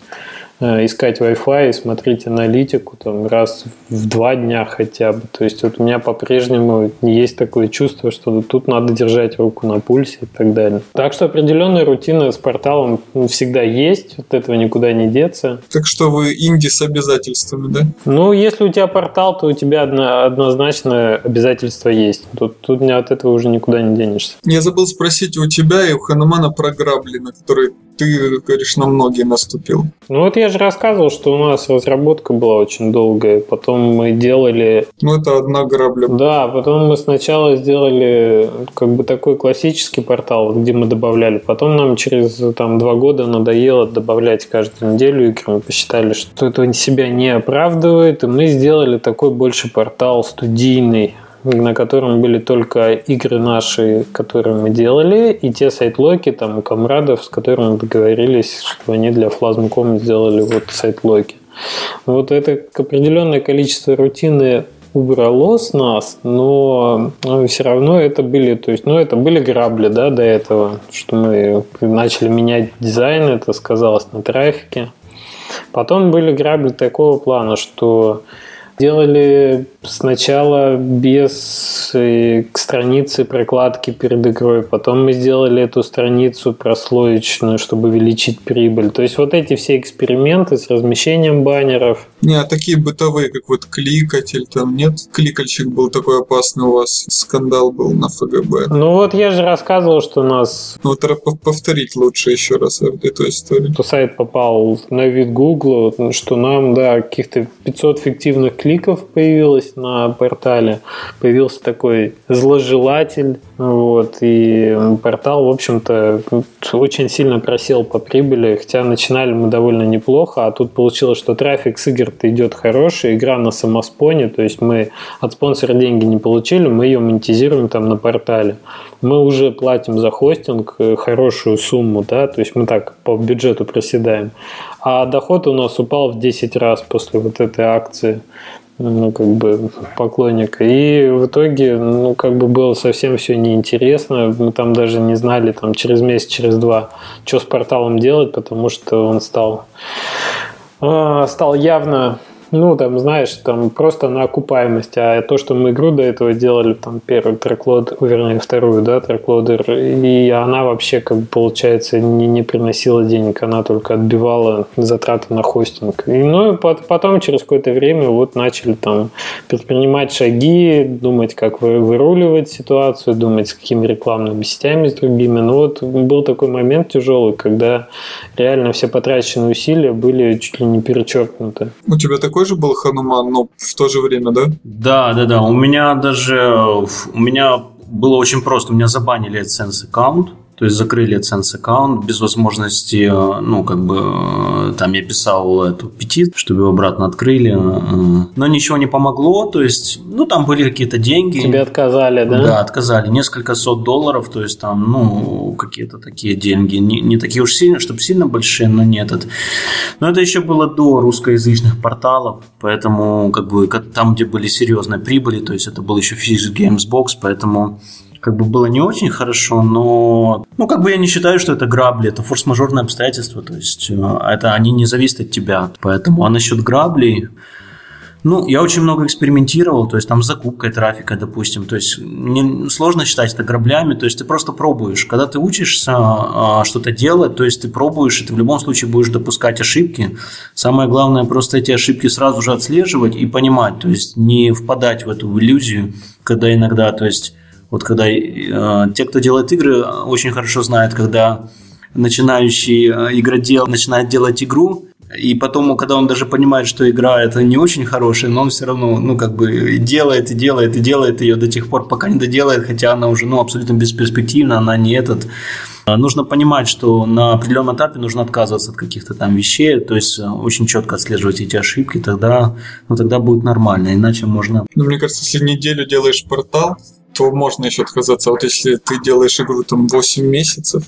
искать Wi-Fi и смотреть аналитику там раз в два дня хотя бы. То есть вот у меня по-прежнему есть такое чувство, что тут надо держать руку на пульсе и так далее. Так что определенная рутина с порталом всегда есть, от этого никуда не деться. Так что вы инди с обязательствами, да? Ну, если у тебя портал, то у тебя одно, однозначно обязательства есть. Тут, тут от этого уже никуда не денешься. Я забыл спросить у тебя и у Ханамана про грабли, на которые ты, говоришь, на многие наступил. Ну вот я же рассказывал, что у нас разработка была очень долгая, потом мы делали... Ну это одна грабля. Да, потом мы сначала сделали как бы такой классический портал, где мы добавляли, потом нам через там два года надоело добавлять каждую неделю игры, мы посчитали, что это себя не оправдывает, и мы сделали такой больше портал студийный, на котором были только игры наши, которые мы делали, и те сайтлоки там у комрадов, с которыми договорились, что они для Flasm.com сделали вот сайтлоки. Вот это определенное количество рутины убрало с нас, но все равно это были, то есть, ну, это были грабли, да, до этого, что мы начали менять дизайн, это сказалось на трафике. Потом были грабли такого плана, что Делали сначала без э, страницы прокладки перед игрой, потом мы сделали эту страницу прослоечную, чтобы увеличить прибыль. То есть вот эти все эксперименты с размещением баннеров, Не, а такие бытовые, как вот кликатель, там нет? Кликальщик был такой опасный у вас, скандал был на ФГБ. Ну вот я же рассказывал, что у нас... Ну вот повторить лучше еще раз эту историю. Что сайт попал на вид Гугла, что нам, да, каких-то 500 фиктивных кликов появилось на портале. Появился такой зложелатель, вот, и портал, в общем-то, очень сильно просел по прибыли, хотя начинали мы довольно неплохо, а тут получилось, что трафик с игр идет хороший, игра на самоспоне, то есть мы от спонсора деньги не получили, мы ее монетизируем там на портале. Мы уже платим за хостинг э, хорошую сумму, да, то есть мы так по бюджету проседаем. А доход у нас упал в 10 раз после вот этой акции ну, как бы поклонника. И в итоге, ну, как бы было совсем все неинтересно. Мы там даже не знали там через месяц, через два, что с порталом делать, потому что он стал, э, стал явно ну, там, знаешь, там просто на окупаемость. А то, что мы игру до этого делали, там, первый треклод, вернее, вторую, да, треклодер, и она вообще, как бы, получается, не, не приносила денег, она только отбивала затраты на хостинг. И, ну, потом, через какое-то время, вот начали там предпринимать шаги, думать, как выруливать ситуацию, думать, с какими рекламными сетями, с другими. Ну, вот был такой момент тяжелый, когда реально все потраченные усилия были чуть ли не перечеркнуты. У тебя такой же был Хануман, но в то же время, да? Да, да, да. У меня даже у меня было очень просто. У меня забанили AdSense аккаунт. То есть закрыли AdSense аккаунт без возможности, э, ну, как бы, э, там я писал эту петит, чтобы его обратно открыли. Э, но ничего не помогло, то есть, ну, там были какие-то деньги. Тебе отказали, да? Да, отказали. Несколько сот долларов, то есть там, ну, какие-то такие деньги. Не, не такие уж сильно, чтобы сильно большие, но нет. Но это еще было до русскоязычных порталов, поэтому, как бы, там, где были серьезные прибыли, то есть это был еще Physics Games Box, поэтому как бы было не очень хорошо, но ну как бы я не считаю, что это грабли, это форс-мажорные обстоятельства, то есть э, это они не зависят от тебя, поэтому а насчет граблей ну, я очень много экспериментировал, то есть там с закупкой трафика, допустим, то есть не, сложно считать это граблями, то есть ты просто пробуешь. Когда ты учишься а, что-то делать, то есть ты пробуешь, и ты в любом случае будешь допускать ошибки. Самое главное просто эти ошибки сразу же отслеживать и понимать, то есть не впадать в эту иллюзию, когда иногда, то есть вот когда э, те, кто делает игры, очень хорошо знают, когда начинающий э, игродел начинает делать игру, и потом, когда он даже понимает, что игра это не очень хорошая, но он все равно, ну, как бы делает и делает и делает ее до тех пор, пока не доделает, хотя она уже, ну, абсолютно бесперспективна, она не этот. А нужно понимать, что на определенном этапе нужно отказываться от каких-то там вещей, то есть э, очень четко отслеживать эти ошибки, тогда, ну, тогда будет нормально, иначе можно... Ну, мне кажется, если неделю делаешь портал, то можно еще отказаться. А вот если ты делаешь игру там 8 месяцев,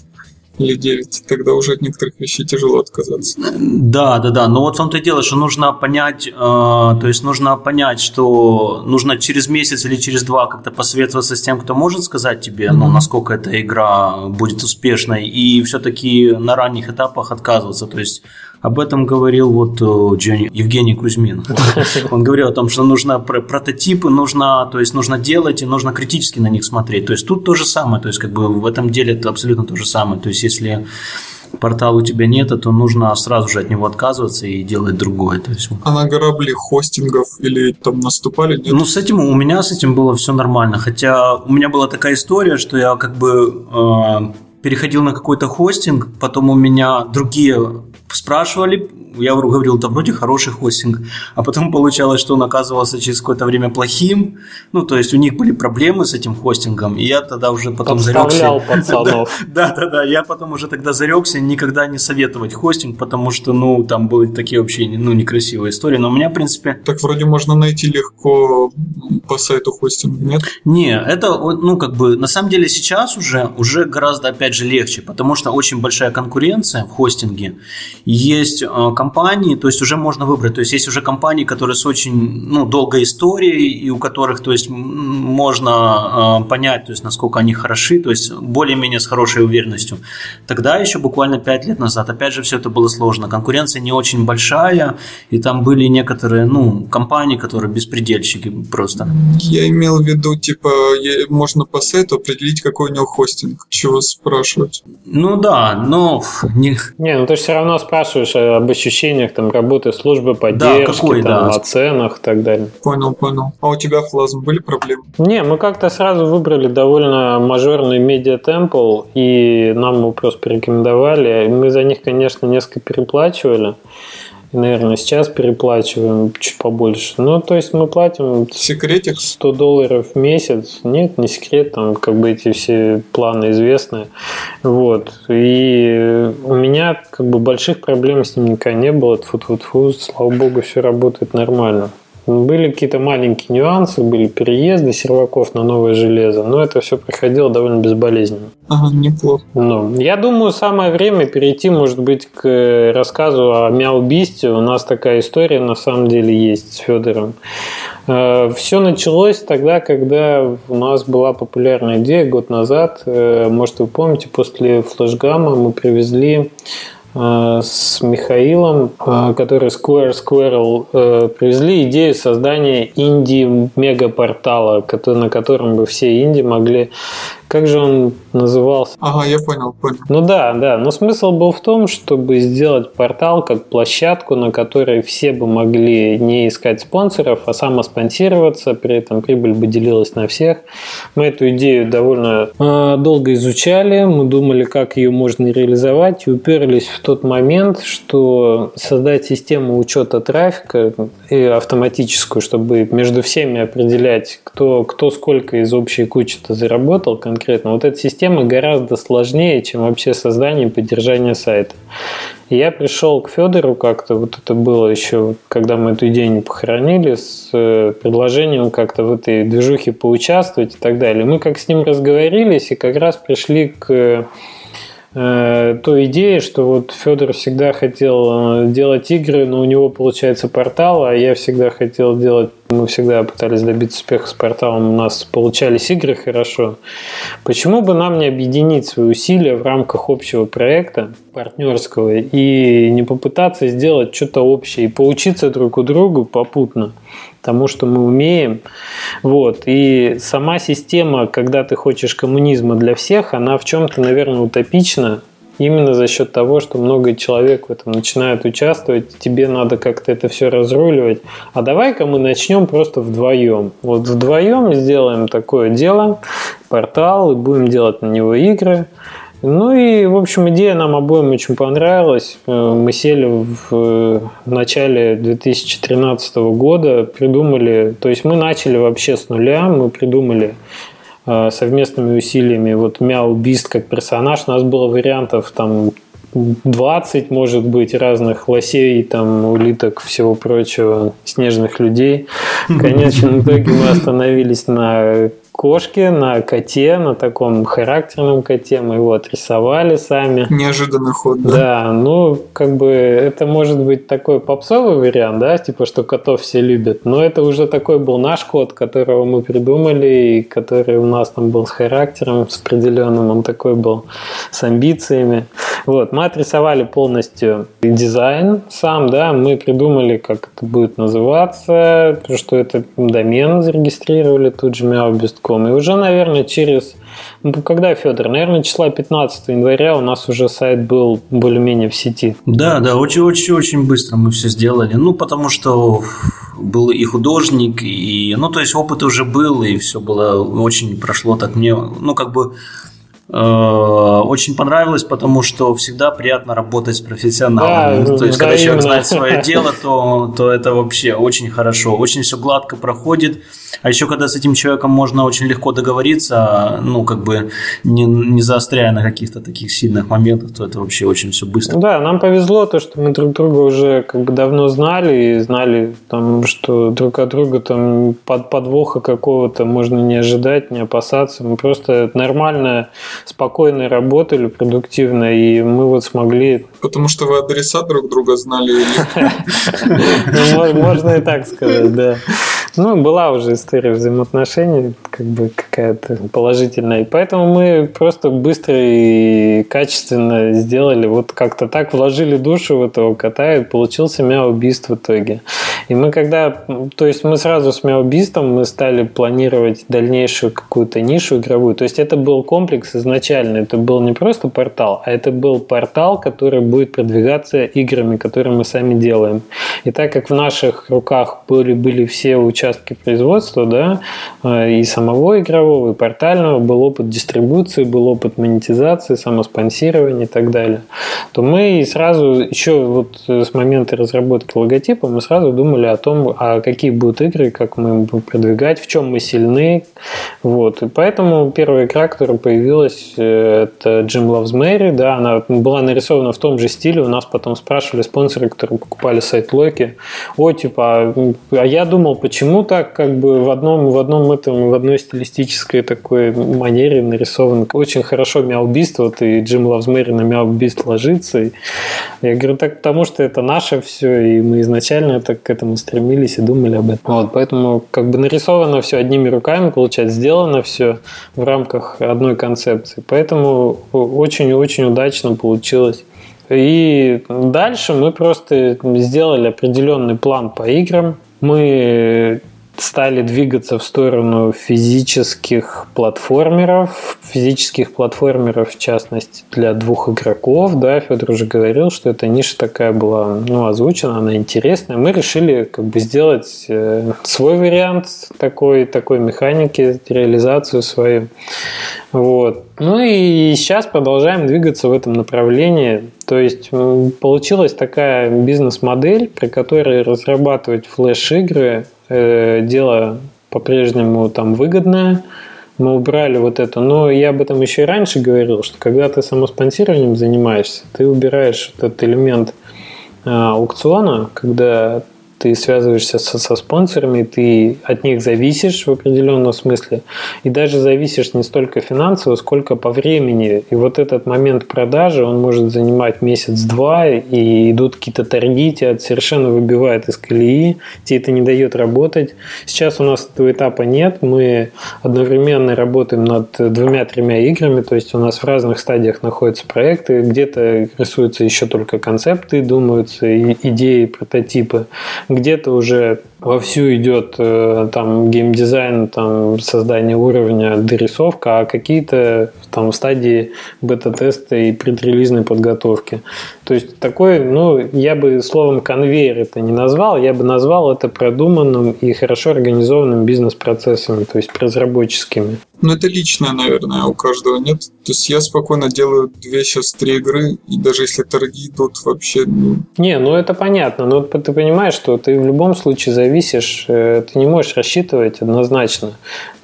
или 9, тогда уже от некоторых вещей тяжело отказаться. Да, да, да. Но вот в том-то и дело, что нужно понять, э, то есть нужно понять, что нужно через месяц или через два как-то посоветоваться с тем, кто может сказать тебе, mm-hmm. ну, насколько эта игра будет успешной, и все-таки на ранних этапах отказываться. То есть об этом говорил вот э, Джонни, Евгений Кузьмин. [LAUGHS] Он говорил о том, что нужно прототипы, нужно, то есть нужно делать и нужно критически на них смотреть. То есть тут то же самое, то есть как бы в этом деле это абсолютно то же самое. То есть если портал у тебя нет, то нужно сразу же от него отказываться и делать другое. То есть... А на грабли хостингов или там наступали? Нет? Ну, с этим у меня с этим было все нормально. Хотя у меня была такая история, что я как бы э, переходил на какой-то хостинг, потом у меня другие спрашивали, я говорил, да вроде хороший хостинг, а потом получалось, что он оказывался через какое-то время плохим, ну, то есть у них были проблемы с этим хостингом, и я тогда уже потом зарекся. [LAUGHS] пацанов. Да, да, да, я потом уже тогда зарекся никогда не советовать хостинг, потому что, ну, там были такие вообще, ну, некрасивые истории, но у меня, в принципе... Так вроде можно найти легко по сайту хостинг, нет? Не, это, ну, как бы, на самом деле сейчас уже, уже гораздо, опять же, легче, потому что очень большая конкуренция в хостинге, есть э, компании, то есть уже можно выбрать, то есть есть уже компании, которые с очень ну, долгой историей и у которых, то есть можно э, понять, то есть насколько они хороши, то есть более-менее с хорошей уверенностью. Тогда еще буквально 5 лет назад, опять же, все это было сложно, конкуренция не очень большая, и там были некоторые, ну, компании, которые беспредельщики просто. Я имел в виду, типа, можно по сайту определить, какой у него хостинг, чего спрашивать. Ну да, но... Не, не ну ты все равно спрашиваешь об ощущениях там, работы службы поддержки, да, какой, там, да. о ценах и так далее. Понял, понял. А у тебя, Флазм, были проблемы? Не, мы как-то сразу выбрали довольно мажорный медиа темпл, и нам его просто порекомендовали. Мы за них, конечно, несколько переплачивали. Наверное, сейчас переплачиваем чуть побольше. Ну, то есть мы платим Секретик? 100 долларов в месяц. Нет, не секрет, там как бы эти все планы известны. Вот. И у меня как бы больших проблем с ним никогда не было. Фу-фу-фу, слава богу, все работает нормально. Были какие-то маленькие нюансы, были переезды серваков на новое железо, но это все проходило довольно безболезненно. Ага, неплохо. Ну, я думаю, самое время перейти, может быть, к рассказу о Мяубисте. У нас такая история на самом деле есть с Федором. Э, все началось тогда, когда у нас была популярная идея год назад. Э, может, вы помните, после флешгама мы привезли Э, с Михаилом, э, который Square Squirrel э, привезли идею создания инди-мегапортала, на котором бы все инди могли. Как же он назывался? Ага, я понял, понял. Ну да, да. Но смысл был в том, чтобы сделать портал как площадку, на которой все бы могли не искать спонсоров, а самоспонсироваться, при этом прибыль бы делилась на всех. Мы эту идею довольно э, долго изучали, мы думали, как ее можно реализовать, и уперлись в тот момент, что создать систему учета трафика и автоматическую, чтобы между всеми определять, кто, кто сколько из общей кучи-то заработал, конкретно. Вот эта система гораздо сложнее, чем вообще создание и поддержание сайта. И я пришел к Федору как-то, вот это было еще, когда мы эту идею не похоронили, с э, предложением как-то в этой движухе поучаствовать и так далее. Мы как с ним разговорились и как раз пришли к э, той идее, что вот Федор всегда хотел э, делать игры, но у него получается портал, а я всегда хотел делать мы всегда пытались добиться успеха с порталом, у нас получались игры хорошо. Почему бы нам не объединить свои усилия в рамках общего проекта, партнерского, и не попытаться сделать что-то общее, и поучиться друг у друга попутно тому, что мы умеем. Вот. И сама система, когда ты хочешь коммунизма для всех, она в чем-то, наверное, утопична, именно за счет того, что много человек в этом начинают участвовать, тебе надо как-то это все разруливать. А давай-ка мы начнем просто вдвоем. Вот вдвоем сделаем такое дело, портал, и будем делать на него игры. Ну и, в общем, идея нам обоим очень понравилась. Э, мы сели в э, начале 2013 года, придумали, то есть мы начали вообще с нуля, мы придумали совместными усилиями. Вот Мяу Бист как персонаж, у нас было вариантов там 20, может быть, разных лосей, там, улиток, всего прочего, снежных людей. [LAUGHS] В конечном итоге мы остановились на кошке, на коте, на таком характерном коте. Мы его отрисовали сами. Неожиданный ход, да? Да, ну, как бы это может быть такой попсовый вариант, да, типа, что котов все любят. Но это уже такой был наш кот, которого мы придумали, и который у нас там был с характером, с определенным. Он такой был с амбициями. Вот, мы отрисовали полностью дизайн сам, да, мы придумали, как это будет называться, что это домен зарегистрировали тут же Мяубест языком. И уже, наверное, через... Ну, когда, Федор? Наверное, числа 15 января у нас уже сайт был более-менее в сети. Да, да, очень-очень-очень быстро мы все сделали. Ну, потому что был и художник, и... Ну, то есть опыт уже был, и все было очень прошло так мне... Ну, как бы очень понравилось, потому что всегда приятно работать с профессионалами. Да, то есть, когда человек знает свое [LAUGHS] дело, то, то это вообще очень хорошо, очень все гладко проходит. А еще, когда с этим человеком можно очень легко договориться, ну, как бы не, не заостряя на каких-то таких сильных моментах, то это вообще очень все быстро. Да, нам повезло то, что мы друг друга уже как бы давно знали и знали, там, что друг от друга там под подвоха какого-то можно не ожидать, не опасаться. Мы просто нормально спокойно работали, продуктивно, и мы вот смогли... Потому что вы адреса друг друга знали? Ну, можно и так сказать, да. Ну, была уже история взаимоотношений, как бы, какая-то положительная. И поэтому мы просто быстро и качественно сделали, вот как-то так вложили душу в этого кота, и получился мяу-бист в итоге. И мы когда, то есть мы сразу с мяу-бистом мы стали планировать дальнейшую какую-то нишу игровую. То есть это был комплекс изначально, это был не просто портал, а это был портал, который будет продвигаться играми, которые мы сами делаем. И так как в наших руках были, были все участки производства, да, э, и самого игрового, и портального, был опыт дистрибуции, был опыт монетизации, самоспонсирования и так далее, то мы сразу, еще вот с момента разработки логотипа, мы сразу думали о том, а какие будут игры, как мы будем продвигать, в чем мы сильны. Вот. И поэтому первая игра, которая появилась, э, это Jim Loves Mary, да, она была нарисована в том же стиле, у нас потом спрашивали спонсоры, которые покупали сайт Локи, о, типа, а, а я думал, почему так, как бы в одном, в одном этом, в одной стилистической такой манере нарисован очень хорошо мяубист, вот и Джим Лавсмэри на мяубист ложится. И я говорю, так потому что это наше все, и мы изначально так к этому стремились и думали об этом. Вот, поэтому как бы нарисовано все одними руками, получается, сделано все в рамках одной концепции. Поэтому очень-очень удачно получилось. И дальше мы просто сделали определенный план по играм. Мы стали двигаться в сторону физических платформеров, физических платформеров, в частности, для двух игроков. Да, Федор уже говорил, что эта ниша такая была ну, озвучена, она интересная. Мы решили как бы сделать э, свой вариант такой, такой механики, реализацию свою. Вот. Ну и сейчас продолжаем двигаться в этом направлении. То есть получилась такая бизнес-модель, при которой разрабатывать флеш-игры дело по-прежнему там выгодное. Мы убрали вот это. Но я об этом еще и раньше говорил, что когда ты самоспонсированием занимаешься, ты убираешь этот элемент э, аукциона, когда ты связываешься со, со спонсорами, ты от них зависишь в определенном смысле, и даже зависишь не столько финансово, сколько по времени. И вот этот момент продажи, он может занимать месяц-два, и идут какие-то торги, тебя совершенно выбивает из колеи, тебе это не дает работать. Сейчас у нас этого этапа нет, мы одновременно работаем над двумя-тремя играми, то есть у нас в разных стадиях находятся проекты, где-то рисуются еще только концепты, думаются идеи, прототипы, где-то уже вовсю идет э, там геймдизайн, там создание уровня, дорисовка, а какие-то там стадии бета-теста и предрелизной подготовки. То есть такой, ну, я бы словом конвейер это не назвал, я бы назвал это продуманным и хорошо организованным бизнес-процессами, то есть разработческими. Ну, это личное, наверное, у каждого нет. То есть я спокойно делаю две, сейчас три игры, и даже если торги идут вообще... Ну... Не, ну это понятно, но ты понимаешь, что ты в любом случае зависишь, э, ты не можешь рассчитывать однозначно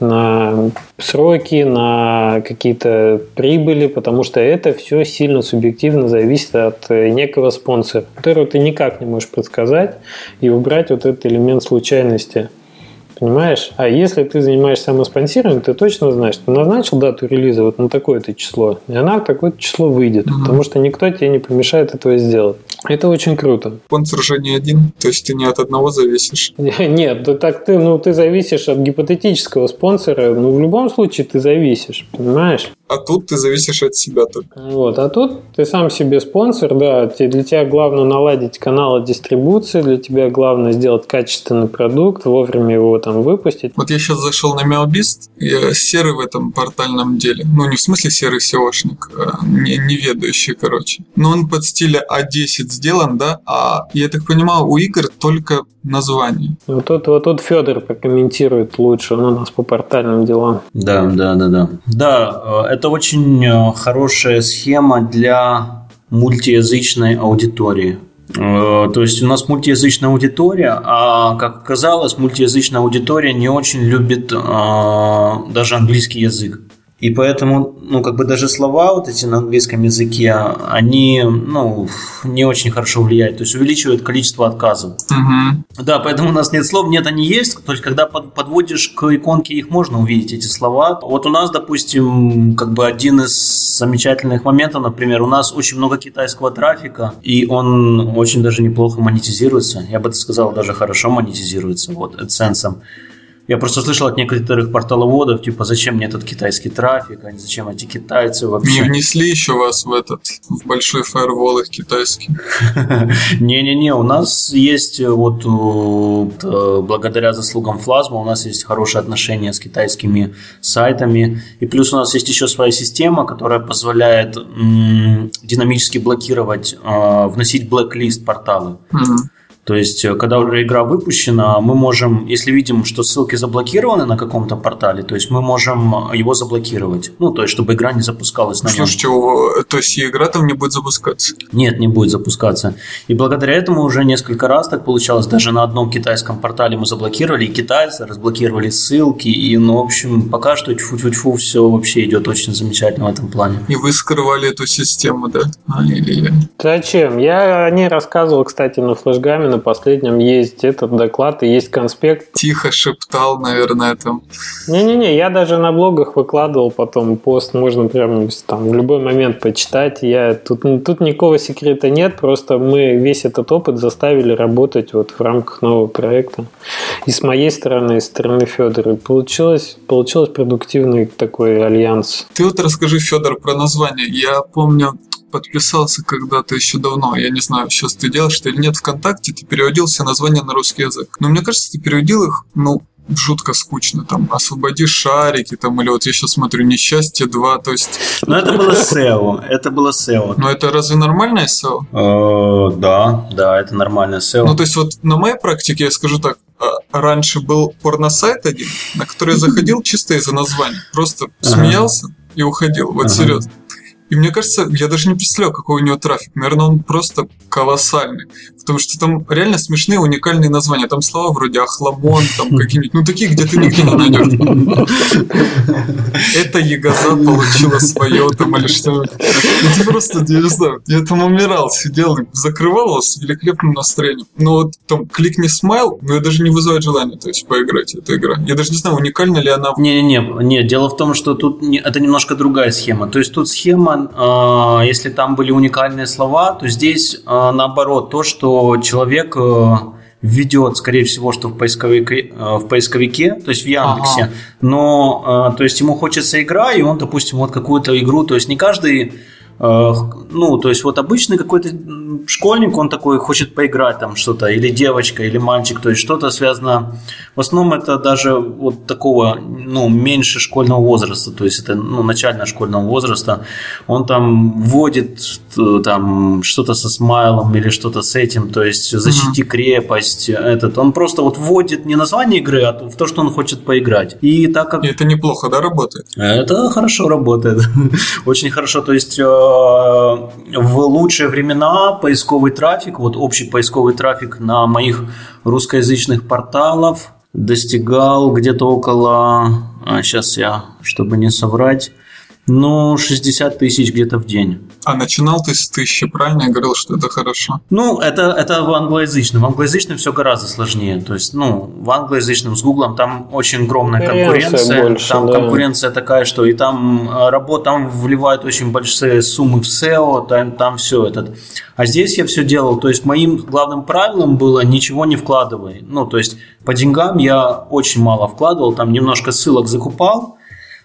на сроки, на какие-то прибыли, потому что это все сильно субъективно зависит от э, некого спонсора, которого ты никак не можешь предсказать и убрать вот этот элемент случайности. Понимаешь? А если ты занимаешься самоспонсированием, ты точно знаешь, ты назначил дату релиза вот на такое-то число, и она в такое-то число выйдет, угу. потому что никто тебе не помешает этого сделать. Это очень круто. Спонсор же не один, то есть ты не от одного зависишь. [LAUGHS] Нет, да так ты, ну, ты зависишь от гипотетического спонсора, ну, в любом случае ты зависишь, понимаешь? А тут ты зависишь от себя только. Вот, а тут ты сам себе спонсор, да, для тебя главное наладить каналы дистрибуции, для тебя главное сделать качественный продукт, вовремя его там выпустить. Вот я сейчас зашел на Меобист, я серый в этом портальном деле. Ну, не в смысле серый SEOшник, а не, неведающий, короче. Но он под стиля А10 сделан, да, а я так понимаю, у игр только название. Вот тут, вот тут Федор прокомментирует лучше, он у нас по портальным делам. Да, да, да, да. Да, это очень э, хорошая схема для мультиязычной аудитории. Э, то есть у нас мультиязычная аудитория, а как оказалось, мультиязычная аудитория не очень любит а, даже английский язык. И поэтому, ну, как бы даже слова вот эти на английском языке, они, ну, не очень хорошо влияют, то есть увеличивают количество отказов. Угу. Да, поэтому у нас нет слов, нет, они есть, то есть когда подводишь к иконке, их можно увидеть, эти слова. Вот у нас, допустим, как бы один из замечательных моментов, например, у нас очень много китайского трафика, и он очень даже неплохо монетизируется, я бы сказал, даже хорошо монетизируется, вот, AdSense. Я просто слышал от некоторых порталоводов, типа, зачем мне этот китайский трафик, а не зачем эти китайцы вообще. Не внесли еще вас в этот, в большой фаервол их китайский? [LAUGHS] Не-не-не, у нас есть э, вот э, благодаря заслугам Флазма у нас есть хорошие отношения с китайскими сайтами, и плюс у нас есть еще своя система, которая позволяет динамически блокировать, э, вносить блэк-лист порталы. Mm-hmm. То есть, э, когда уже игра выпущена, мы можем, если видим, что ссылки заблокированы на каком-то портале, то есть мы можем его заблокировать. Ну, то есть, чтобы игра не запускалась на нем. Слушайте, то есть и игра там не будет запускаться? Нет, не будет запускаться. И благодаря этому уже несколько раз так получалось. Даже на одном китайском портале мы заблокировали, и китайцы разблокировали ссылки. И, ну, в общем, пока что тьфу-тьфу-тьфу все вообще идет очень замечательно в этом плане. И вы скрывали эту систему, да? А, или... Зачем? Я о ней рассказывал, кстати, на флешгаме на последнем есть этот доклад и есть конспект. Тихо шептал, наверное, там. Не-не-не, я даже на блогах выкладывал потом пост, можно прям там в любой момент почитать. Я тут, тут никакого секрета нет, просто мы весь этот опыт заставили работать вот в рамках нового проекта. И с моей стороны, и с стороны Федора. Получилось, получилось продуктивный такой альянс. Ты вот расскажи, Федор, про название. Я помню, подписался когда-то еще давно. Я не знаю, сейчас ты делаешь что или нет ВКонтакте, ты переводил все названия на русский язык. Но мне кажется, ты переводил их, ну, жутко скучно. Там освободи шарики, там, или вот я сейчас смотрю Несчастье 2, то есть. Ну, это было SEO. Это было SEO. Но это разве нормальное SEO? Э, да, да, это нормальное SEO. Ну, то есть, вот на моей практике, я скажу так, а, раньше был порносайт один, на который я заходил чисто из-за названия. Просто смеялся и уходил. Вот серьезно. И мне кажется, я даже не представляю, какой у него трафик. Наверное, он просто колоссальный. Потому что там реально смешные, уникальные названия. Там слова вроде Ахламон, там [LAUGHS] какие-нибудь, ну такие, где ты нигде не найдешь. [LAUGHS] Это Ягоза получила свое там или что. Это просто, я не знаю, я там умирал, сидел и закрывал его с великолепным настроением. Но вот там кликни смайл, но я даже не вызывает желания, то есть поиграть эта игра. Я даже не знаю, уникальна ли она. Не-не-не, не, дело в том, что тут не, это немножко другая схема. То есть тут схема а, если там были уникальные слова, то здесь а, наоборот то, что человек э, введет, скорее всего, что в поисковике, э, в поисковике то есть в Яндексе, ага. но э, то есть ему хочется игра, и он, допустим, вот какую-то игру, то есть не каждый ну, то есть вот обычный какой-то школьник, он такой хочет поиграть там что-то, или девочка, или мальчик, то есть что-то связано, в основном это даже вот такого, ну, меньше школьного возраста, то есть это, ну, начального школьного возраста, он там вводит там что-то со смайлом или что-то с этим, то есть защити uh-huh. крепость, этот, он просто вот вводит не название игры, а в то, что он хочет поиграть. И так как... И это неплохо, да, работает? Это хорошо работает, [LAUGHS] очень хорошо, то есть Э, в лучшие времена поисковый трафик, вот общий поисковый трафик на моих русскоязычных порталов достигал где-то около, а сейчас я, чтобы не соврать, ну, 60 тысяч где-то в день. А начинал ты с тысячи, правильно? Я говорил, что это хорошо. Ну, это, это в англоязычном. В англоязычном все гораздо сложнее. То есть, ну, в англоязычном с Гуглом там очень огромная конкуренция. Больше, там да. конкуренция такая, что и там э, работа, там вливают очень большие суммы в SEO, там, там все этот. А здесь я все делал. То есть, моим главным правилом было ничего не вкладывай. Ну, то есть, по деньгам я очень мало вкладывал, там немножко ссылок закупал,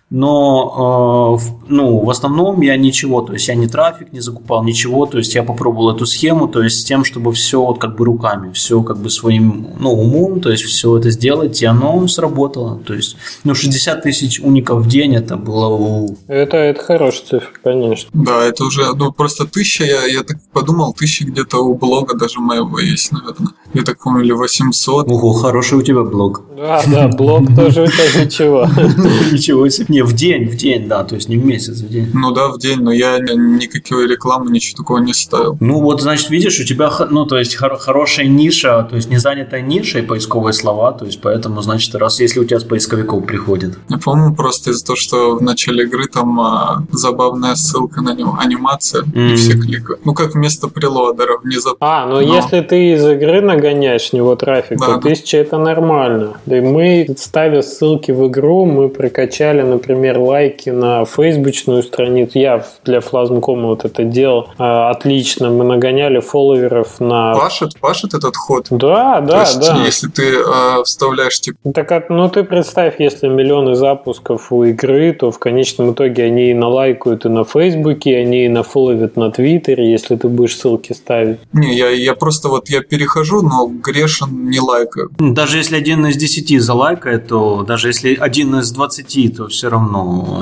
но э, ну, в основном я ничего, то есть я не трафик не закупал, ничего, то есть я попробовал эту схему, то есть с тем, чтобы все вот как бы руками, все как бы своим ну, умом, то есть все это сделать, и оно сработало, то есть ну 60 тысяч уников в день это было... Это, это хорошая цифра, конечно. Да, это уже, ну просто тысяча, я, я так подумал, тысяча где-то у блога даже моего есть, наверное. Я так помню, или 800. Ого, хороший у тебя блог. Да, да, блог тоже это ничего. [LAUGHS] Ничего себе. Не, в день, в день, да, то есть не в месяц, в день. Ну да, в день, но я никакой рекламы, ничего такого не ставил. Ну вот, значит, видишь, у тебя, ну, то есть хорошая ниша, то есть не занятая ниша и поисковые слова, то есть поэтому, значит, раз если у тебя с поисковиков приходит. Я помню просто из-за того, что в начале игры там а, забавная ссылка на него, анимация, mm. и все кликают. Ну как вместо прелодера внезапно. А, ну но... если ты из игры нагоняешь него трафик, да, то да. тысяча это нормально. Да и мы, ставя ссылки в игру, мы прокачали, например, например, лайки на фейсбучную страницу. Я для Флазмкома вот это делал а, отлично. Мы нагоняли фолловеров на... Пашет, пашет этот ход? Да, да, То есть, да. если ты э, вставляешь, типа... Так, ну ты представь, если миллионы запусков у игры, то в конечном итоге они и налайкают и на Фейсбуке, они и нафоловят на Твиттере, если ты будешь ссылки ставить. Не, я, я просто вот я перехожу, но грешен не лайкаю. Даже если один из десяти залайкает, то даже если один из двадцати, то все равно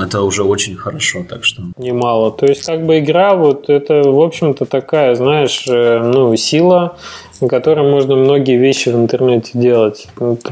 это уже очень хорошо, так что... Немало. То есть как бы игра вот это, в общем-то, такая, знаешь, э, ну, сила на котором можно многие вещи в интернете делать.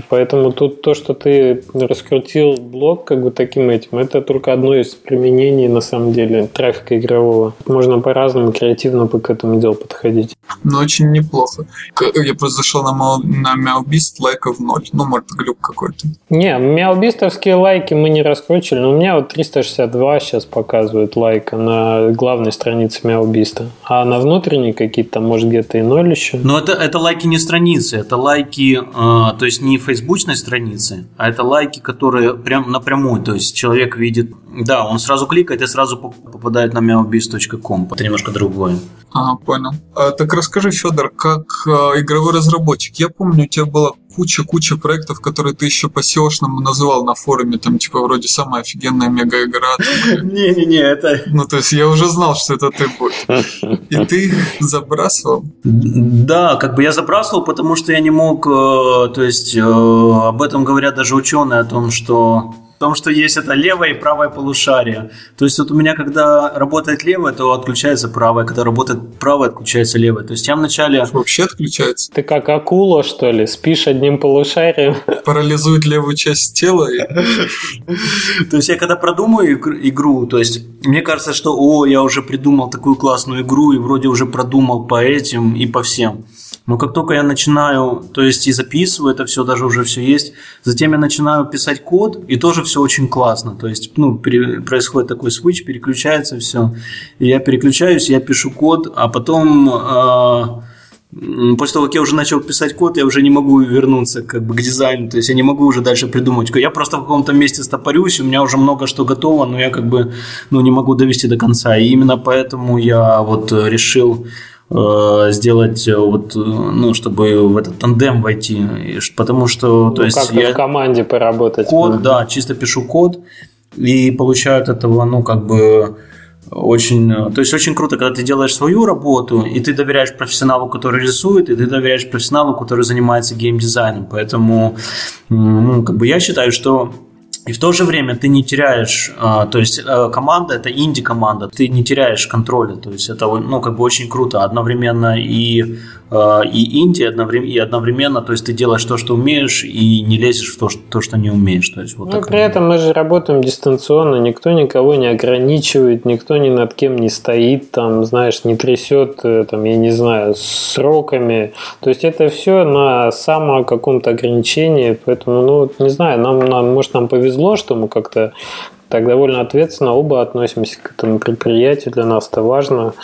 Поэтому тут то, что ты раскрутил блог как бы таким этим, это только одно из применений на самом деле трафика игрового. Можно по-разному креативно к этому делу подходить. Ну, очень неплохо. Я просто зашел на, Мау, на Мяубист, лайков ноль. Ну, может, глюк какой-то. Не, Мяубистовские лайки мы не раскручивали, но у меня вот 362 сейчас показывают лайка на главной странице Мяубиста. А на внутренней какие-то, может, где-то и ноль еще. Но это это лайки не страницы, это лайки, э, то есть не фейсбучной страницы, а это лайки, которые прям напрямую, то есть человек видит, да, он сразу кликает и сразу попадает на meowbiz.com. Это немножко другое. Ага, понял. А, так расскажи, Федор, как а, игровой разработчик. Я помню, у тебя была куча-куча проектов, которые ты еще по SEO-шному называл на форуме, там, типа, вроде самая офигенная мега-игра. [LAUGHS] Не-не-не, это... Ну, то есть, я уже знал, что это ты будешь. [LAUGHS] И ты их забрасывал? Да, как бы я забрасывал, потому что я не мог, э, то есть, э, об этом говорят даже ученые, о том, что том, что есть это левое и правое полушарие. То есть вот у меня, когда работает левое, то отключается правое, когда работает правое, отключается левое. То есть я вначале... Вообще отключается? Ты как акула, что ли? Спишь одним полушарием? [LAUGHS] Парализует левую часть тела? То есть я когда продумаю игру, то есть мне кажется, что о, я уже придумал такую классную игру и вроде уже продумал по этим и по всем. Но как только я начинаю, то есть и записываю это все, даже уже все есть, затем я начинаю писать код, и тоже все очень классно. То есть, ну, пере, происходит такой switch, переключается все. И я переключаюсь, я пишу код, а потом э, после того, как я уже начал писать код, я уже не могу вернуться как бы к дизайну, то есть я не могу уже дальше придумать. Я просто в каком-то месте стопорюсь, у меня уже много что готово, но я как бы ну, не могу довести до конца. И именно поэтому я вот решил сделать э, вот, э, ну, чтобы в этот тандем войти, потому что, то ну, есть я в команде поработать. Код, да, чисто пишу код и получаю от этого, ну, как бы очень, то есть очень круто, когда ты делаешь свою работу, и ты доверяешь профессионалу, который рисует, и ты доверяешь профессионалу, который занимается геймдизайном. Поэтому, ну, как бы я считаю, что и в то же время ты не теряешь, а, то есть э, команда это инди-команда, ты не теряешь контроля, то есть это ну как бы очень круто одновременно и и инди одновременно, и одновременно, то есть ты делаешь то, что умеешь, и не лезешь в то, что, то, что не умеешь. То есть, вот ну, при этом мы же работаем дистанционно, никто никого не ограничивает, никто ни над кем не стоит, там, знаешь, не трясет, э, там, я не знаю, сроками. То есть это все на само каком-то ограничении, поэтому, ну, не знаю, нам, нам, может, нам повезло, что мы как-то так довольно ответственно оба относимся к этому предприятию, для нас это важно.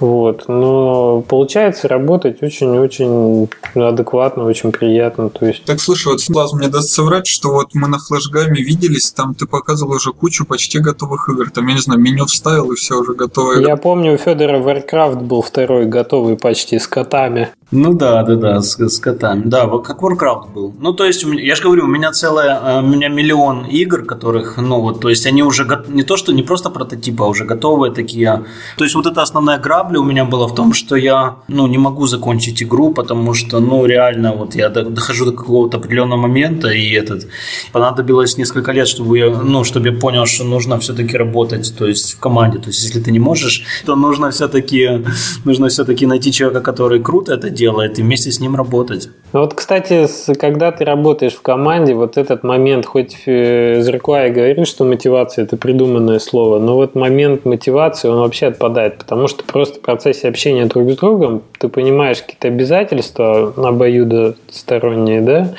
Вот. Но получается работать очень-очень адекватно, очень приятно. То есть... Так, слушай, вот Слаз мне даст соврать, что вот мы на флешгаме виделись, там ты показывал уже кучу почти готовых игр. Там, я не знаю, меню вставил и все уже готово. Я помню, у Федора Warcraft был второй готовый почти с котами. Ну да, да, да, с, с котами. Да, вот как Warcraft был. Ну, то есть, я же говорю, у меня целая, э, у меня миллион игр, которых, ну, вот, то есть, они уже не то, что не просто прототипы, а уже готовые такие. То есть, вот эта основная грабля у меня была в том, что я, ну, не могу закончить игру, потому что, ну, реально, вот я дохожу до какого-то определенного момента, и этот, понадобилось несколько лет, чтобы я, ну, чтобы я понял, что нужно все-таки работать, то есть, в команде. То есть, если ты не можешь, то нужно все-таки, нужно все-таки найти человека, который круто это делает, и вместе с ним работать. Ну вот, кстати, когда ты работаешь в команде, вот этот момент, хоть э, Зеркуай говорит, что мотивация – это придуманное слово, но вот момент мотивации, он вообще отпадает, потому что просто в процессе общения друг с другом ты понимаешь какие-то обязательства обоюдосторонние, да,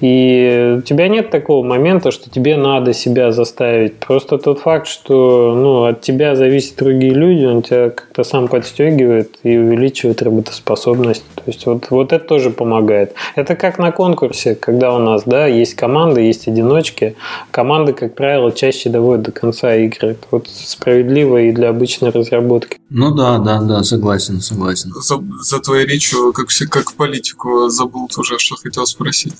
и у тебя нет такого момента, что тебе надо себя заставить. Просто тот факт, что ну, от тебя зависят другие люди, он тебя как-то сам подстегивает и увеличивает работоспособность. То есть вот, вот это тоже помогает. Это как на конкурсе, когда у нас да, есть команды, есть одиночки. Команды, как правило, чаще доводят до конца игры. Вот справедливо и для обычной разработки. Ну да, да, да, согласен, согласен. За, за твоей речью, как, как в политику, забыл тоже, что хотел спросить.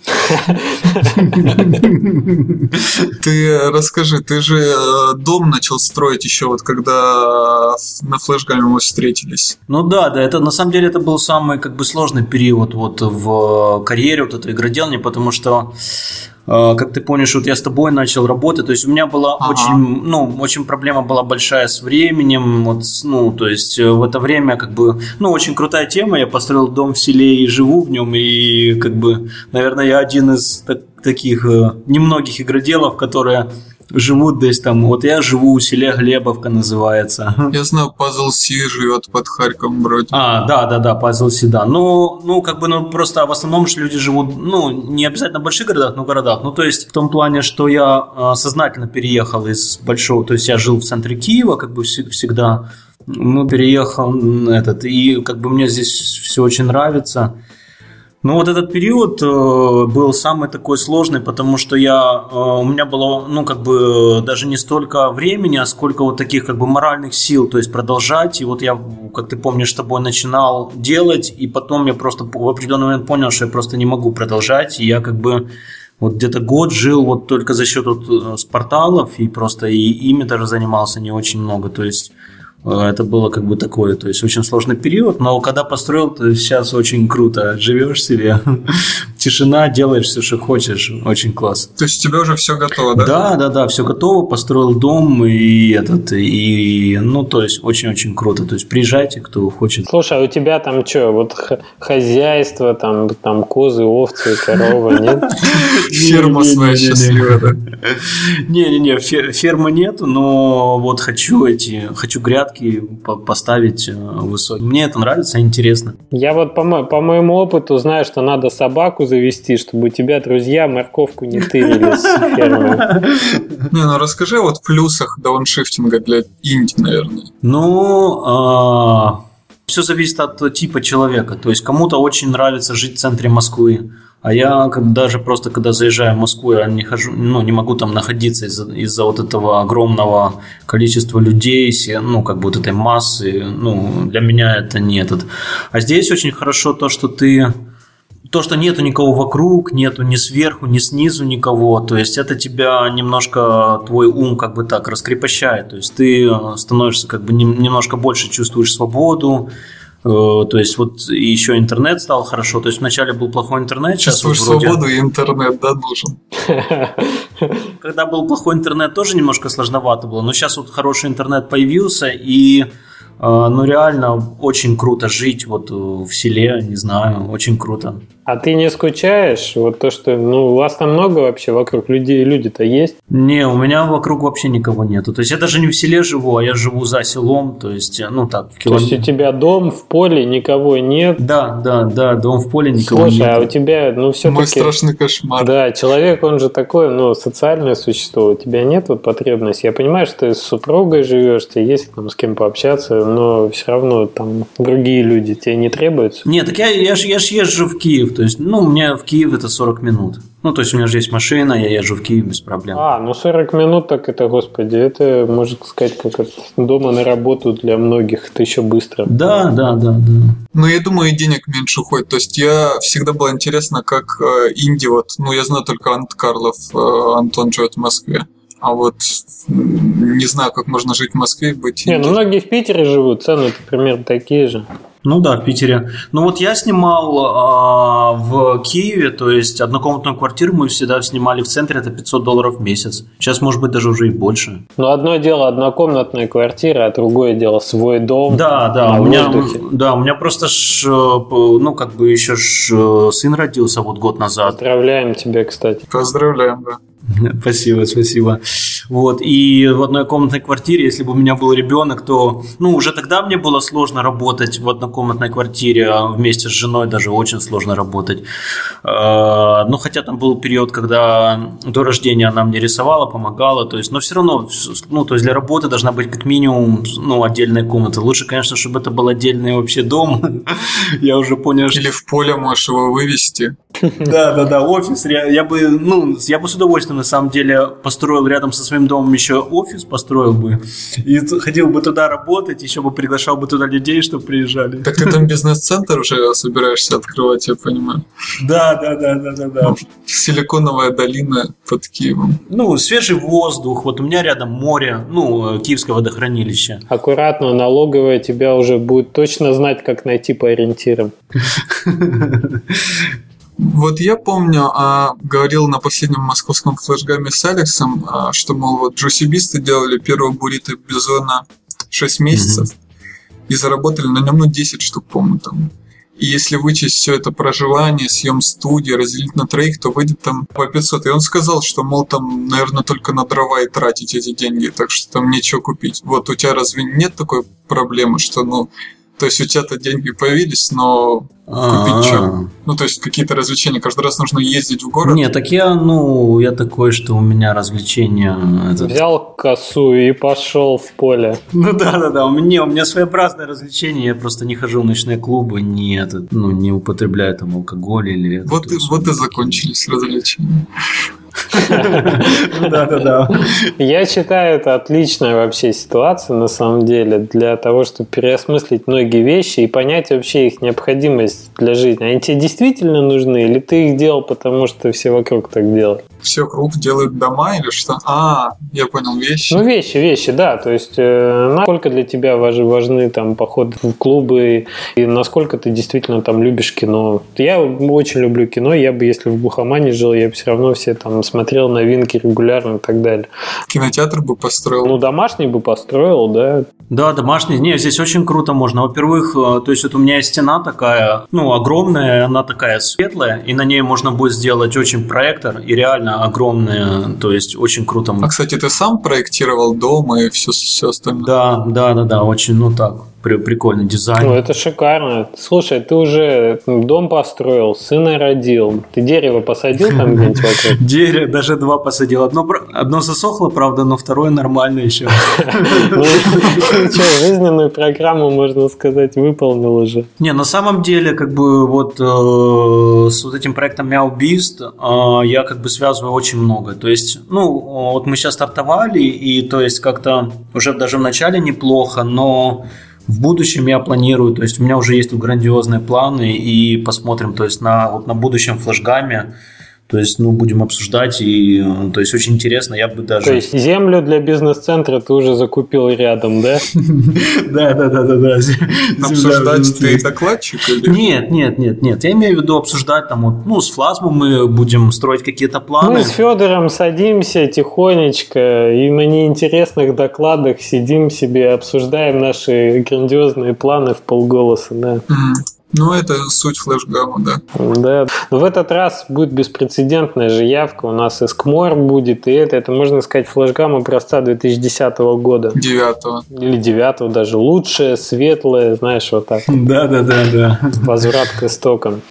Ты расскажи, ты же э, дом начал строить еще вот когда на флешгаме мы встретились. Ну да, да, это на самом деле это был самый как бы сложный период вот в карьере вот этой игроделания, потому что э, как ты помнишь, вот я с тобой начал работать, то есть у меня была ага. очень, ну, очень проблема была большая с временем, вот, ну, то есть э, в это время как бы, ну, очень крутая тема, я построил дом в селе и живу в нем, и как бы, наверное, я один из так, таких э, немногих игроделов, которые живут здесь там. Вот я живу в селе Глебовка называется. Я знаю, Пазл Си живет под Харьковом вроде. А, да, да, да, Пазл Си, да. Ну, ну, как бы, ну, просто в основном же люди живут, ну, не обязательно в больших городах, но в городах. Ну, то есть в том плане, что я э, сознательно переехал из большого, то есть я жил в центре Киева, как бы всегда. Ну, переехал этот, и как бы мне здесь все очень нравится. Ну вот этот период э, был самый такой сложный, потому что я, э, у меня было, ну как бы даже не столько времени, а сколько вот таких как бы моральных сил, то есть продолжать. И вот я, как ты помнишь, с тобой начинал делать, и потом я просто в определенный момент понял, что я просто не могу продолжать, и я как бы вот где-то год жил вот только за счет вот э, спорталов, и просто и ими даже занимался не очень много, то есть это было как бы такое, то есть очень сложный период, но когда построил, то сейчас очень круто. Живешь себе, тишина, делаешь все, что хочешь, очень классно. То есть у тебя уже все готово, да? Да, да, да, все готово, построил дом и этот, и, ну, то есть очень-очень круто. То есть приезжайте, кто хочет. Слушай, а у тебя там что, вот хозяйство, там, там козы, овцы, коровы, [LAUGHS] нет? Ферма своя счастливая, да? Не-не-не, фермы нету, но вот хочу эти, хочу грядки поставить э, высокие. Мне это нравится, интересно. Я вот по моему опыту знаю, что надо собаку завести, чтобы у тебя друзья морковку не тырили с фермы. Не, ну расскажи вот плюсах дауншифтинга для инди, наверное. Ну, а, все зависит от типа человека. То есть кому-то очень нравится жить в центре Москвы, а я даже просто, когда заезжаю в Москву, я не, хожу, ну, не могу там находиться из-за, из-за вот этого огромного количества людей, ну, как бы вот этой массы. Ну, для меня это не этот. А здесь очень хорошо то, что ты то, что нету никого вокруг, нету ни сверху, ни снизу никого, то есть это тебя немножко, твой ум как бы так раскрепощает, то есть ты становишься как бы немножко больше чувствуешь свободу, Э, то есть вот еще интернет стал хорошо. То есть вначале был плохой интернет, сейчас Чувствуешь вот вроде... свободу и интернет, да, должен. [LAUGHS] Когда был плохой интернет, тоже немножко сложновато было. Но сейчас вот хороший интернет появился, и а, ну, реально очень круто жить вот э, в селе, не знаю, очень круто. А ты не скучаешь? Вот то, что, ну, у вас там много вообще вокруг людей, люди-то есть? Не, у меня вокруг вообще никого нету. То есть я даже не в селе живу, а я живу за селом, то есть, ну, так, в километр. То есть у тебя дом в поле, никого нет? Да, да, да, дом в поле, никого Слушай, нет. а у тебя, ну, все-таки... Мой страшный кошмар. Да, человек, он же такой, ну, социальное существо, у тебя нет вот потребности. Я понимаю, что ты с супругой живешь, тебе есть там с кем пообщаться, но все равно там другие люди тебе не требуются? Нет, так я, я, ж, я ж езжу в Киев, то есть, ну, у меня в Киев это 40 минут. Ну, то есть у меня же есть машина, я езжу в Киев без проблем. А, ну 40 минут, так это, господи, это, можно сказать, как от дома на работу для многих, это еще быстро. Да, да, да, да. Ну, я думаю, и денег меньше уходит. То есть я всегда было интересно, как э, Инди, вот, ну, я знаю только Ант Карлов, э, Антон живет в Москве. А вот не знаю, как можно жить в Москве и быть... Не, ну многие в Питере живут, цены примерно такие же. Ну да, в Питере. Ну вот я снимал а, в Киеве, то есть однокомнатную квартиру мы всегда снимали в центре, это 500 долларов в месяц. Сейчас, может быть, даже уже и больше. Ну одно дело однокомнатная квартира, а другое дело свой дом. Да, да, у меня, да, у меня просто, ж, ну как бы еще ж, сын родился вот год назад. Поздравляем тебя, кстати. Поздравляем, да. [LAUGHS] Спасибо, спасибо. Вот, и в одной комнатной квартире, если бы у меня был ребенок, то, ну, уже тогда мне было сложно работать в однокомнатной квартире, а вместе с женой даже очень сложно работать. А, ну, хотя там был период, когда до рождения она мне рисовала, помогала, то есть, но все равно, ну, то есть для работы должна быть как минимум, ну, отдельная комната. Лучше, конечно, чтобы это был отдельный вообще дом. [LAUGHS] Я уже понял, что... Или в поле можешь его вывести. Да, да, да, офис. Я бы, ну, я бы с удовольствием, на самом деле, построил рядом со своим домом еще офис, построил бы. И ходил бы туда работать, еще бы приглашал бы туда людей, чтобы приезжали. Так ты там бизнес-центр уже собираешься открывать, я понимаю. Да, да, да, да, да, да. Силиконовая долина под Киевом. Ну, свежий воздух. Вот у меня рядом море, ну, Киевское водохранилище. Аккуратно, налоговая тебя уже будет точно знать, как найти по ориентирам. [LAUGHS] Вот я помню, а, говорил на последнем московском флешгаме с Алексом, а, что, мол, вот джусибисты делали первую буррито Бизона 6 месяцев mm-hmm. и заработали на нем, ну, 10 штук, помню, там. И если вычесть все это проживание, съем студии, разделить на троих, то выйдет там по 500. И он сказал, что, мол, там, наверное, только на дрова и тратить эти деньги, так что там нечего купить. Вот у тебя разве нет такой проблемы, что, ну, то есть у тебя-то деньги появились, но купить что? Ну, то есть какие-то развлечения. Каждый раз нужно ездить в город. Нет, так я, ну, я такой, что у меня развлечения... Этот... Взял косу и пошел в поле. Ну да, да, да. У меня, у меня своеобразное развлечение. Я просто не хожу в ночные клубы, не, этот, ну, не употребляю там алкоголь или... Вот, и, вот и закончились развлечения. Да, да, да. Я считаю, это отличная вообще ситуация, на самом деле, для того, чтобы переосмыслить многие вещи и понять вообще их необходимость для жизни. Они тебе действительно нужны, или ты их делал, потому что все вокруг так делают? Все вокруг делают дома или что? А, я понял, вещи. Ну, вещи, вещи, да. То есть, э, насколько для тебя важны, важны там походы в клубы, и насколько ты действительно там любишь кино. Я очень люблю кино, я бы, если в Бухамане жил, я бы все равно все там смотрел новинки регулярно и так далее. Кинотеатр бы построил? Ну, домашний бы построил, да. Да, домашний. Не, здесь очень круто можно. Во-первых, э, то есть вот у меня есть стена такая, ну, огромная, она такая светлая, и на ней можно будет сделать очень проектор, и реально огромная, то есть очень круто. А, кстати, ты сам проектировал дом и все, все остальное? Да, да, да, да, очень, ну так, прикольный дизайн. Ну, это шикарно. Слушай, ты уже дом построил, сына родил. Ты дерево посадил там где-нибудь вокруг? [LAUGHS] Дерево, даже два посадил. Одно, одно засохло, правда, но второе нормально еще. [LAUGHS] Ну, что, жизненную программу, можно сказать, выполнил уже. Не, на самом деле, как бы вот э, с вот этим проектом Мяубист э, я как бы связываю очень много. То есть, ну, вот мы сейчас стартовали, и то есть как-то уже даже в начале неплохо, но в будущем я планирую, то есть у меня уже есть грандиозные планы, и посмотрим, то есть на, вот на будущем флешгаме, то есть, ну, будем обсуждать, и, то есть, очень интересно, я бы даже... То есть, землю для бизнес-центра ты уже закупил рядом, да? [LAUGHS] Да, да, да, да, да. Обсуждать ты докладчик или? Нет, нет, нет, нет, я имею в виду обсуждать там, вот, ну, с Флазмом мы будем строить какие-то планы. Мы с Федором садимся тихонечко, и на неинтересных докладах сидим себе, обсуждаем наши грандиозные планы в полголоса, да. Ну, это суть флешгама, да. Да. Но в этот раз будет беспрецедентная же явка. У нас и Скмор будет, и это, это можно сказать, флешгам образца 2010 года. Девятого. Или девятого даже. Лучшее, светлое, знаешь, вот так. [LAUGHS] Да, да, да, да. Возврат к истокам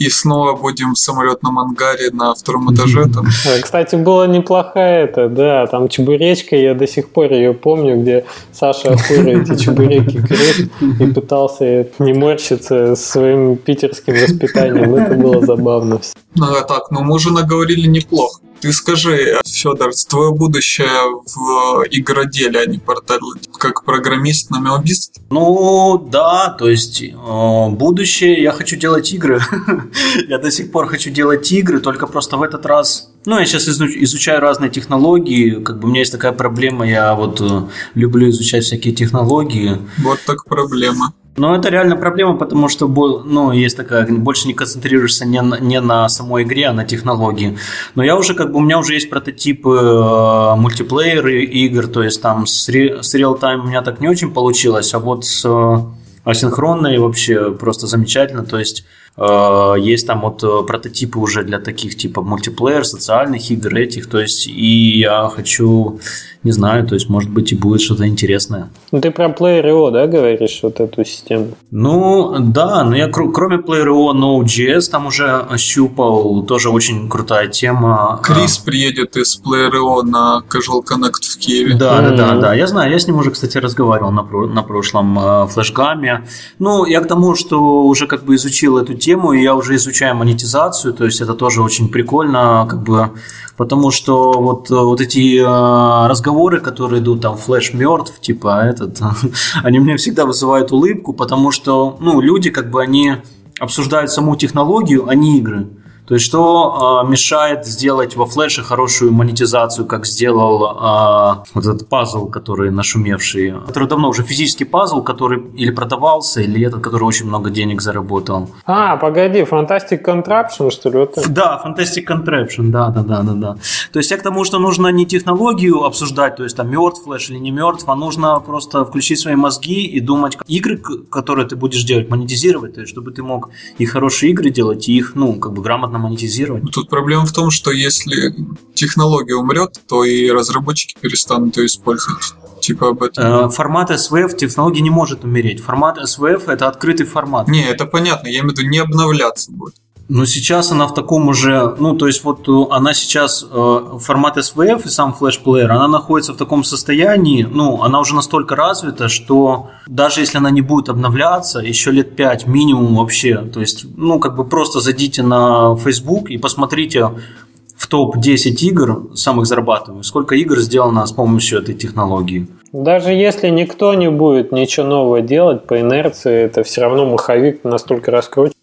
и снова будем в самолетном ангаре на втором этаже. Там. [LAUGHS] Кстати, была неплохая это, да, там чебуречка, я до сих пор ее помню, где Саша Ахура эти чебуреки крут и пытался не морщиться своим питерским воспитанием. Это было забавно. Ну, а так, ну мы уже наговорили неплохо. Ты скажи, Федор, твое будущее в игроделе, а не портале, как программист на Мелбист? Ну, да, то есть э, будущее, я хочу делать игры. [LAUGHS] я до сих пор хочу делать игры, только просто в этот раз ну, я сейчас изучаю разные технологии, как бы у меня есть такая проблема, я вот э, люблю изучать всякие технологии. Вот так проблема. Но это реально проблема, потому что ну, есть такая, больше не концентрируешься не на, не на самой игре, а на технологии. Но я уже, как бы, у меня уже есть прототипы э, мультиплееры игр, то есть там с, ре, с реал-тайм у меня так не очень получилось, а вот с э, асинхронной вообще просто замечательно, то есть есть там вот э, прототипы уже для таких типа мультиплеер, социальных игр этих. То есть, и я хочу, не знаю, то есть, может быть, и будет что-то интересное. Ну, ты про Player.io, да, говоришь, вот эту систему? Ну, да, но я кроме Player.io Node.js там уже щупал, тоже очень крутая тема. Крис приедет из Player.io на Casual Connect в Киеве. Да, да, да, да, я знаю, я с ним уже, кстати, разговаривал на, на прошлом э, флешгаме. Ну, я к тому, что уже как бы изучил эту тему, и я уже изучаю монетизацию, то есть это тоже очень прикольно, как бы, потому что вот, вот эти э, разговоры, которые идут там, флеш мертв, типа этот, [LAUGHS] они мне всегда вызывают улыбку, потому что, ну, люди как бы они обсуждают саму технологию, а не игры. То есть, что э, мешает сделать во флеше хорошую монетизацию, как сделал э, вот этот пазл, который нашумевший, который давно уже физический пазл, который или продавался, или этот, который очень много денег заработал. А, погоди, Fantastic Contraption, что ли? Вот да, Fantastic Contraption, да, да, да, да, да. То есть, я к тому, что нужно не технологию обсуждать, то есть, там, мертв флеш или не мертв, а нужно просто включить свои мозги и думать, игры, которые ты будешь делать, монетизировать, то есть, чтобы ты мог и хорошие игры делать, и их, ну, как бы грамотно монетизировать. Тут проблема в том, что если технология умрет, то и разработчики перестанут ее использовать. Типа об этом. Э, формат SVF технологии не может умереть. Формат SVF это открытый формат. Не, это понятно. Я имею в виду, не обновляться будет. Но сейчас она в таком уже, ну, то есть вот э, она сейчас, э, формат SVF и сам флеш-плеер, она находится в таком состоянии, ну, она уже настолько развита, что даже если она не будет обновляться, еще лет 5 минимум вообще, то есть, ну, как бы просто зайдите на Facebook и посмотрите в топ-10 игр самых зарабатываемых, сколько игр сделано с помощью этой технологии. Даже если никто не будет ничего нового делать по инерции, это все равно маховик настолько раскручен,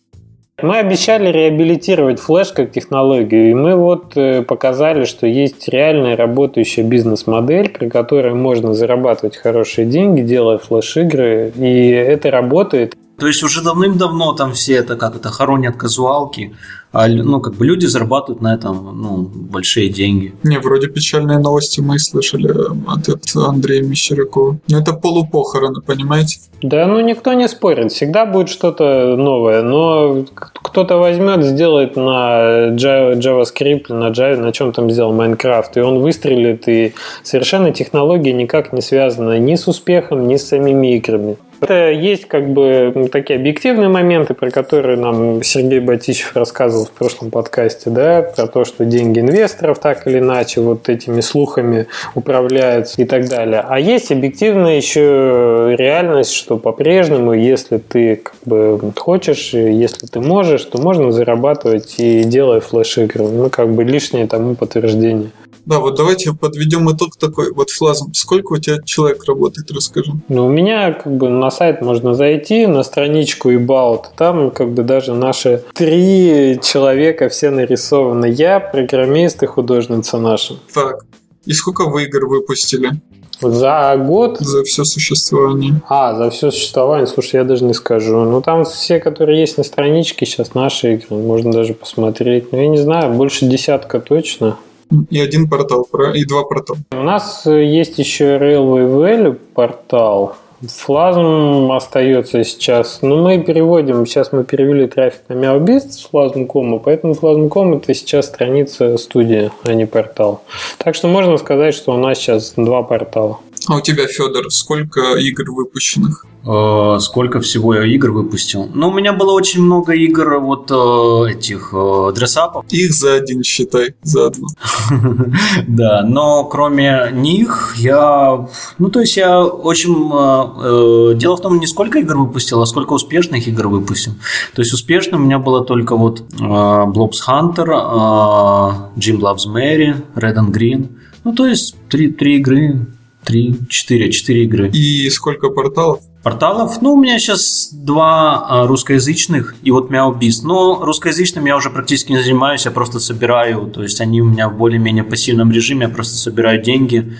мы обещали реабилитировать флеш как технологию, и мы вот э, показали, что есть реальная работающая бизнес-модель, при которой можно зарабатывать хорошие деньги, делая флеш-игры, и это работает. То есть уже давным-давно там все это как это хоронят казуалки, а ну, как бы люди зарабатывают на этом ну, большие деньги. Не, вроде печальные новости мы слышали от, от Андрея Мещерякова. Но это полупохороны, понимаете? Да, ну никто не спорит, всегда будет что-то новое, но кто-то возьмет, сделает на JavaScript, на Java, на чем там сделал Minecraft, и он выстрелит, и совершенно технология никак не связана ни с успехом, ни с самими играми. Это есть как бы такие объективные моменты, про которые нам Сергей Батищев рассказывал в прошлом подкасте, да, про то, что деньги инвесторов так или иначе вот этими слухами управляются и так далее. А есть объективная еще реальность, что по-прежнему, если ты как бы хочешь, если ты можешь, то можно зарабатывать и делая флеш-игры. Ну, как бы лишнее тому подтверждение. Да, вот давайте подведем итог такой. Вот флазм, сколько у тебя человек работает, расскажи. Ну, у меня как бы на сайт можно зайти, на страничку About. Там как бы даже наши три человека все нарисованы. Я, программист и художница наша. Так, и сколько вы игр выпустили? За год? За все существование. А, за все существование, слушай, я даже не скажу. Ну, там все, которые есть на страничке, сейчас наши игры, можно даже посмотреть. Ну, я не знаю, больше десятка точно. И один портал, и два портала. У нас э, есть еще Railway Valley портал. Флазм остается сейчас. Но мы переводим, сейчас мы перевели трафик на MeowBeast с Flasm.com, поэтому Flasm.com это сейчас страница студии, а не портал. Так что можно сказать, что у нас сейчас два портала. А у тебя, Федор, сколько игр выпущенных? Э, сколько всего я игр выпустил? Ну, у меня было очень много игр вот э, этих э, дрессапов. Их за один считай, за одну. [LAUGHS] Да, но кроме них я... Ну, то есть я очень... Дело в том, не сколько игр выпустил, а сколько успешных игр выпустил. То есть успешным у меня было только вот Blobs Hunter, Jim Loves Mary, Red and Green. Ну, то есть три, три игры Три, четыре, четыре игры. И сколько порталов? Порталов, ну, у меня сейчас два а, русскоязычных и вот MeowBeast. Но русскоязычным я уже практически не занимаюсь, я просто собираю, то есть они у меня в более-менее пассивном режиме, я просто собираю деньги,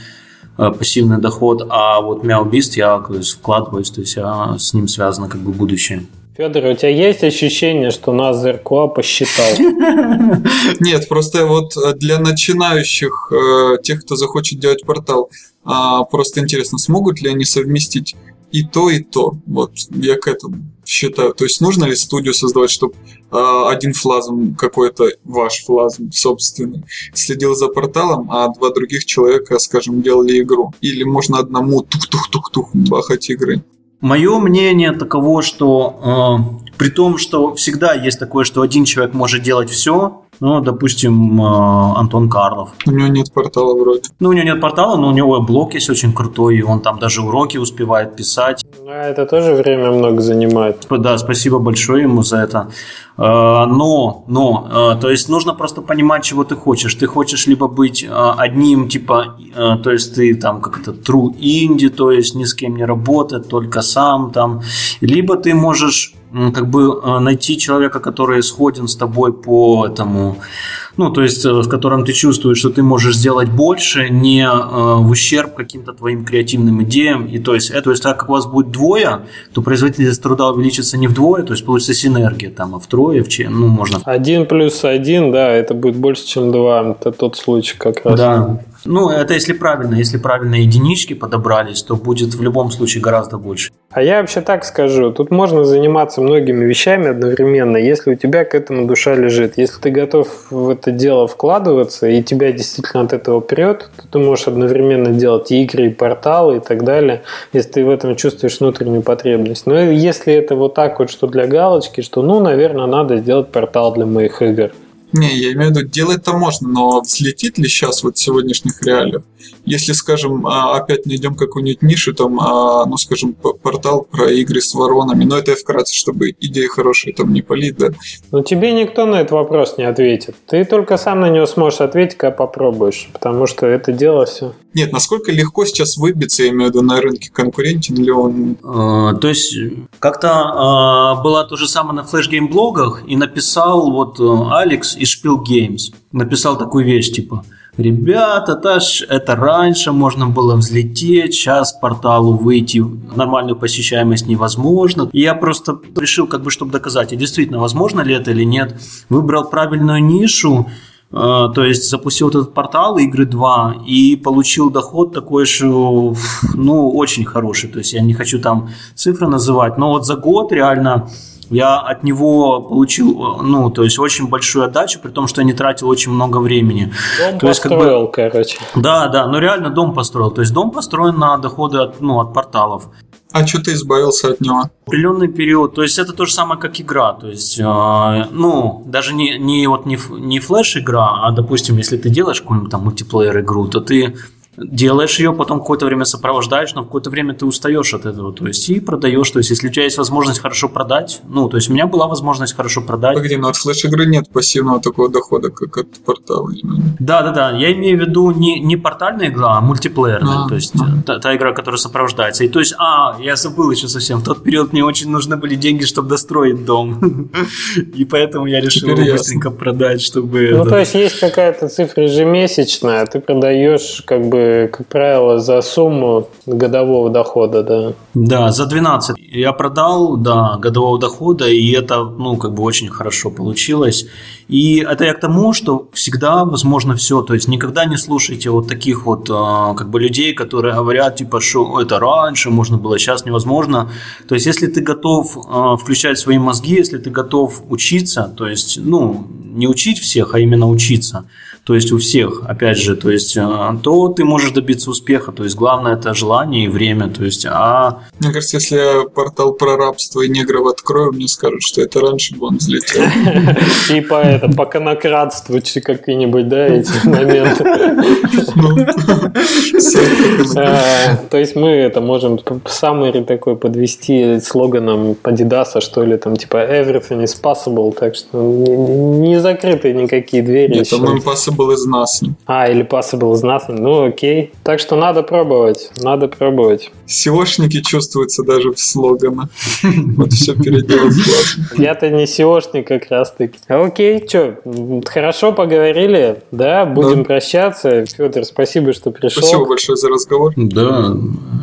а, пассивный доход, а вот MeowBeast я то есть, вкладываюсь, то есть я с ним связано как бы будущее. Федор, у тебя есть ощущение, что нас ЗРКО посчитал? [LAUGHS] Нет, просто вот для начинающих, э, тех, кто захочет делать портал, а, просто интересно, смогут ли они совместить и то, и то. Вот я к этому. считаю. То есть нужно ли студию создавать, чтобы э, один флазм какой-то, ваш флазм собственный, следил за порталом, а два других человека, скажем, делали игру? Или можно одному тух-тух-тух-тух бахать игры? Мое мнение таково, что э, при том, что всегда есть такое, что один человек может делать все, ну, допустим, э, Антон Карлов. У него нет портала вроде. Ну, у него нет портала, но у него блог есть очень крутой, и он там даже уроки успевает писать. А это тоже время много занимает. Да, спасибо большое ему за это. Э, но, но, э, то есть нужно просто понимать, чего ты хочешь. Ты хочешь либо быть одним, типа, то есть ты там как это, true indie, то есть ни с кем не работать, только сам там, либо ты можешь как бы найти человека, который сходен с тобой по этому, ну, то есть, в э, котором ты чувствуешь, что ты можешь сделать больше, не э, в ущерб каким-то твоим креативным идеям. И то есть, это, то есть, так как у вас будет двое, то производительность труда увеличится не вдвое, то есть получится синергия там, а втрое, в чем, ну, можно. Один плюс один, да, это будет больше, чем два. Это тот случай как раз. Да. Ну, это если правильно, если правильно единички подобрались, то будет в любом случае гораздо больше. А я вообще так скажу, тут можно заниматься многими вещами одновременно, если у тебя к этому душа лежит. Если ты готов в это дело вкладываться, и тебя действительно от этого прет, то ты можешь одновременно делать и игры, и порталы, и так далее, если ты в этом чувствуешь внутреннюю потребность. Но если это вот так вот, что для галочки, что, ну, наверное, надо сделать портал для моих игр – не, я имею в виду, делать-то можно, но взлетит ли сейчас вот в сегодняшних реалиях? Если, скажем, а, опять найдем какую-нибудь нишу, там, а, ну, скажем, портал про игры с воронами, но это я вкратце, чтобы идеи хорошие там не полить, да? Ну, тебе никто на этот вопрос не ответит. Ты только сам на него сможешь ответить, когда попробуешь, потому что это дело все. Нет, насколько легко сейчас выбиться, я имею в виду, на рынке конкурентен ли он? А, то есть, как-то а, была то же самое на флеш-гейм-блогах, и написал вот э, Алекс из Spiel Games написал такую вещь, типа, Ребята, это, ж, это раньше можно было взлететь, сейчас порталу выйти, нормальную посещаемость невозможно. И я просто решил, как бы, чтобы доказать, и действительно, возможно ли это или нет. Выбрал правильную нишу, то есть запустил этот портал игры 2 и получил доход такой, что ну, очень хороший. То есть я не хочу там цифры называть, но вот за год реально я от него получил, ну, то есть очень большую отдачу, при том, что я не тратил очень много времени. Дом то построил, есть, как бы, короче. Да, да, но реально дом построил. То есть дом построен на доходы от, ну, от порталов. А что ты избавился от него? Определенный период. То есть это то же самое, как игра. То есть, э, ну, даже не, не, вот не, не флеш-игра, а, допустим, если ты делаешь какую-нибудь там мультиплеер-игру, то ты делаешь ее, потом какое-то время сопровождаешь, но какое-то время ты устаешь от этого, то есть и продаешь, то есть если у тебя есть возможность хорошо продать, ну, то есть у меня была возможность хорошо продать. Погоди, но от флеш-игры нет пассивного такого дохода, как от портала. Да-да-да, я имею в виду не, не портальная игра, а мультиплеерная, а, то есть а. Та, та игра, которая сопровождается. И то есть, а, я забыл еще совсем, в тот период мне очень нужны были деньги, чтобы достроить дом, [LAUGHS] и поэтому я решил его быстренько продать, чтобы... Ну, то есть есть какая-то цифра ежемесячная, ты продаешь как бы как правило, за сумму годового дохода, да. Да, за 12 я продал, да, годового дохода, и это, ну, как бы очень хорошо получилось. И это я к тому, что всегда возможно все, то есть никогда не слушайте вот таких вот а, как бы людей, которые говорят, типа, что это раньше можно было, сейчас невозможно. То есть если ты готов а, включать свои мозги, если ты готов учиться, то есть, ну, не учить всех, а именно учиться, то есть у всех, опять же, то есть, а, то ты можешь добиться успеха. То есть главное это желание и время. То есть, а... Мне кажется, если я портал про рабство и негров открою, мне скажут, что это раньше бы он взлетел. [LAUGHS] И по это, по конократству какие-нибудь, да, эти [LAUGHS] моменты. Ну, а, то есть мы это можем самый такой подвести слоганом Адидаса, что ли, там типа everything is possible, так что не закрыты никакие двери. Нет, по-моему, possible Possible is nothing. А, или Possible is nothing. Ну, окей. Так что надо пробовать. Надо пробовать. SEOшники чувствуются даже в слоганах. Вот все переделать классно. Я-то не SEOшник как раз таки. Окей, что, хорошо поговорили, да, будем прощаться. Федор, спасибо, что пришел. Спасибо большое за разговор. Да,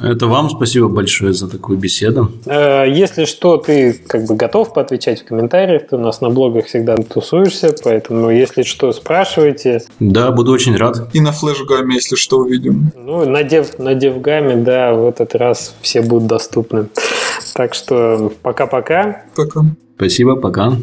это вам спасибо большое за такую беседу. Э, если что, ты как бы готов поотвечать в комментариях, ты у нас на блогах всегда тусуешься, поэтому если что, спрашивайте. Да, буду очень рад. И на флешгаме, если что, увидим. Ну, на, дев, на девгаме, да, в этот раз все будут доступны. Так что пока-пока. Пока. Спасибо, пока.